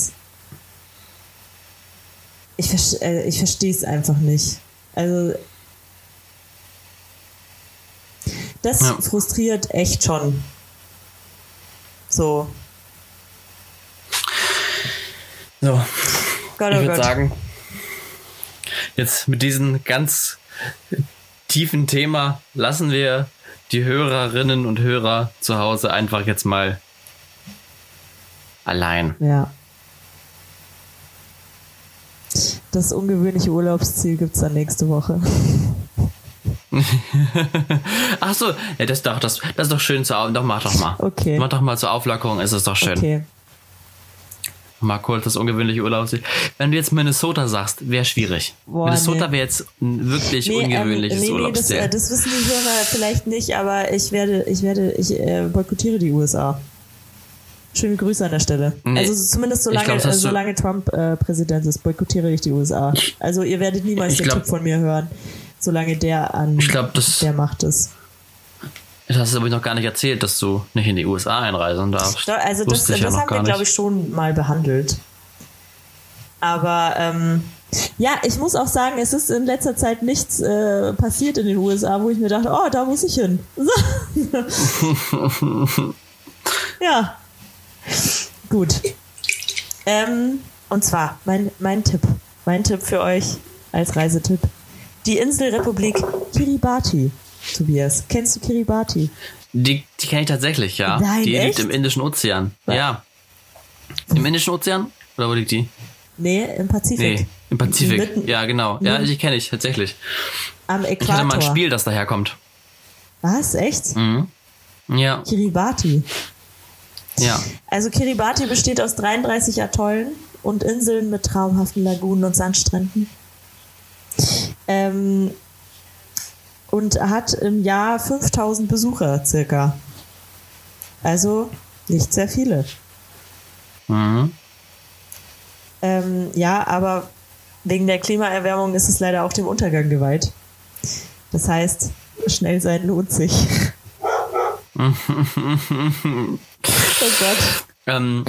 ich, äh, ich verstehe es einfach nicht. Also das Ja. frustriert echt schon. So. So, Gott, ich oh würde Gott. sagen, jetzt mit diesem ganz tiefen Thema lassen wir die Hörerinnen und Hörer zu Hause einfach jetzt mal allein. Ja. Das ungewöhnliche Urlaubsziel gibt's dann nächste Woche. *laughs* Ach so, ja, das, doch, das, das ist doch schön zu Doch, mach doch mal. Okay. Mach doch mal zur Auflockerung, ist es doch schön. Okay. Mal kurz das ungewöhnliche Urlaubsziel. Wenn du jetzt Minnesota sagst, wäre schwierig. Boah, Minnesota nee. wäre jetzt ein wirklich Nee, ähm, ungewöhnliches nee, nee, das, äh, das wissen die Hörer vielleicht nicht, aber ich werde, ich werde, ich äh, boykottiere die USA. Schöne Grüße an der Stelle. Nee. Also so- zumindest solange, glaub, äh, solange Trump äh, Präsident ist, boykottiere ich die USA. Also ihr werdet niemals Ich den glaub- Tipp von mir hören, solange der an glaub, der Macht ist. Das hast du aber noch gar nicht erzählt, dass du nicht in die USA einreisen darfst. Also das, ich ja das haben wir, glaube ich, schon mal behandelt. Aber ähm, ja, ich muss auch sagen, es ist in letzter Zeit nichts äh, passiert in den USA, wo ich mir dachte, oh, da muss ich hin. *laughs* Ja. Gut. Ähm, und zwar mein, mein Tipp. Mein Tipp für euch als Reisetipp. Die Inselrepublik Kiribati. Tobias, kennst du Kiribati? Die, die kenne ich tatsächlich, ja. Nein, die echt? liegt im Indischen Ozean. Was? Ja. Im Indischen Ozean? Oder wo liegt die? Nee, im Pazifik. Nee, im Pazifik. Mitten ja, genau. Ja, die kenne ich tatsächlich. am Ich Äquator. hatte mal ein Spiel, das daherkommt. Was? Echt? Mhm. Ja, Kiribati. ja. Also Kiribati besteht aus 33 Atollen und Inseln mit traumhaften Lagunen und Sandstränden. Ähm, und hat im Jahr 5000 Besucher circa. Also nicht sehr viele. Mhm. Ähm, ja, aber wegen der Klimaerwärmung ist es leider auch dem Untergang geweiht. Das heißt, schnell sein lohnt sich. *laughs* oh Gott. Ähm,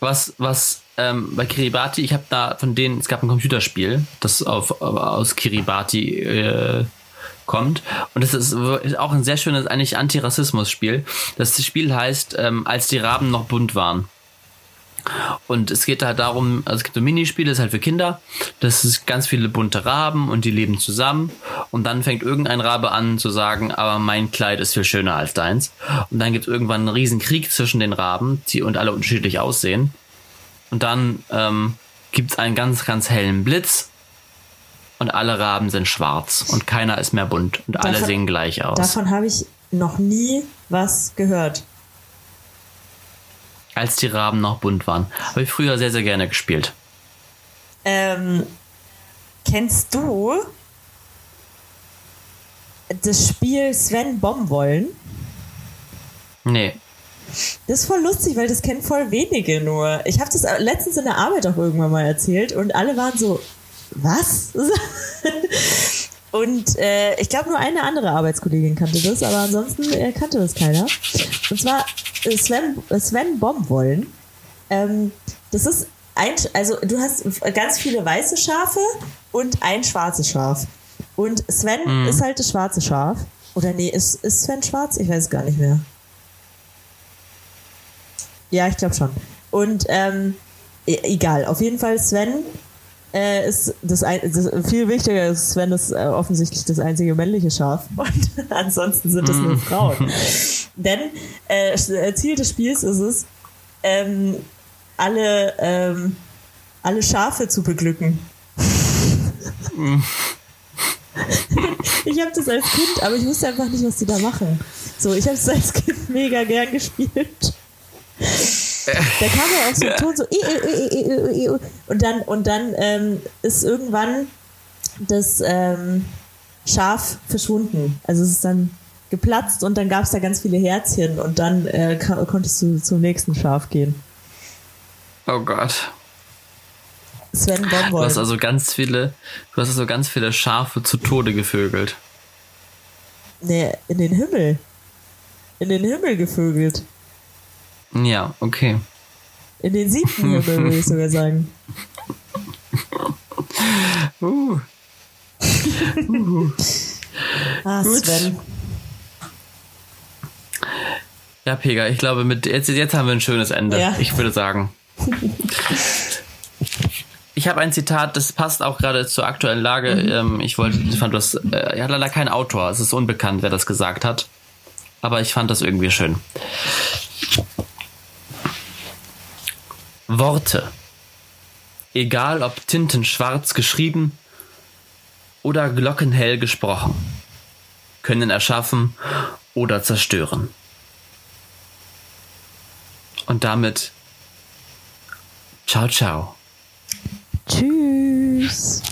was, was ähm, bei Kiribati, ich habe da von denen, es gab ein Computerspiel, das auf, aus Kiribati äh, kommt. Und ist ist auch ein sehr schönes, eigentlich Antirassismus-Spiel. Das Spiel heißt, ähm, als die Raben noch bunt waren. Und es geht halt darum, also es gibt so Minispiele, das ist halt für Kinder. Das ist ganz viele bunte Raben und die leben zusammen. Und dann fängt irgendein Rabe an zu sagen, aber mein Kleid ist viel schöner als deins. Und dann gibt es irgendwann einen riesen Krieg zwischen den Raben, die und alle unterschiedlich aussehen. Und dann ähm, gibt es einen ganz, ganz hellen Blitz. Und alle Raben sind schwarz. Und keiner ist mehr bunt. Und alle Davon- sehen gleich aus. Davon habe ich noch nie was gehört. Als die Raben noch bunt waren. Habe ich früher sehr, sehr gerne gespielt. Ähm, kennst du das Spiel Sven Bombenwollen? Nee. Das ist voll lustig, weil das kennen voll wenige nur. Ich habe das letztens in der Arbeit auch irgendwann mal erzählt und alle waren so, was? *laughs* und äh, ich glaube, nur eine andere Arbeitskollegin kannte das, aber ansonsten äh, kannte das keiner. Und zwar äh, Sven, äh, Sven Bombenwollen. Ähm, das ist ein, also du hast ganz viele weiße Schafe und ein schwarzes Schaf. Und Sven mhm. ist halt das schwarze Schaf. Oder nee, ist, ist Sven schwarz? Ich weiß es gar nicht mehr. Ja, ich glaube schon. Und ähm, e egal, auf jeden Fall Sven äh, ist das, ein, das viel wichtiger ist Sven ist äh, offensichtlich das einzige männliche Schaf *laughs* und ansonsten sind es nur mm. Frauen. *laughs* Denn äh, Ziel des Spiels ist es, ähm, alle ähm, alle Schafe zu beglücken. ich habe das als Kind, aber ich wusste einfach nicht, was die da machen. So, ich habe es als Kind mega gern gespielt. Da kam ja auch so ein Ton so und dann und dann ähm, ist irgendwann das ähm, Schaf verschwunden. Also es ist dann geplatzt und dann gab es da ganz viele Herzchen und dann äh, konntest du zum nächsten Schaf gehen. Oh Gott. Sven Bonbon. Du hast also ganz viele, du hast also ganz viele Schafe zu Tode gevögelt. Nee, in den Himmel. In den Himmel gevögelt. Ja, okay. In den siebten Himmel, würde ich sogar sagen. *laughs* Uh. uh. *laughs* ah, Gut. Sven. Ja, Pega, ich glaube, mit jetzt, jetzt haben wir ein schönes Ende. Ja. Ich würde sagen. *laughs* Ich habe ein Zitat, das passt auch gerade zur aktuellen Lage. Mhm. Ähm, ich wollte, ich fand das, äh, ja leider kein Autor. Es ist unbekannt, wer das gesagt hat. Aber ich fand das irgendwie schön. Worte. Egal ob tintenschwarz geschrieben oder glockenhell gesprochen, können erschaffen oder zerstören. Und damit ciao ciao. Tschüss.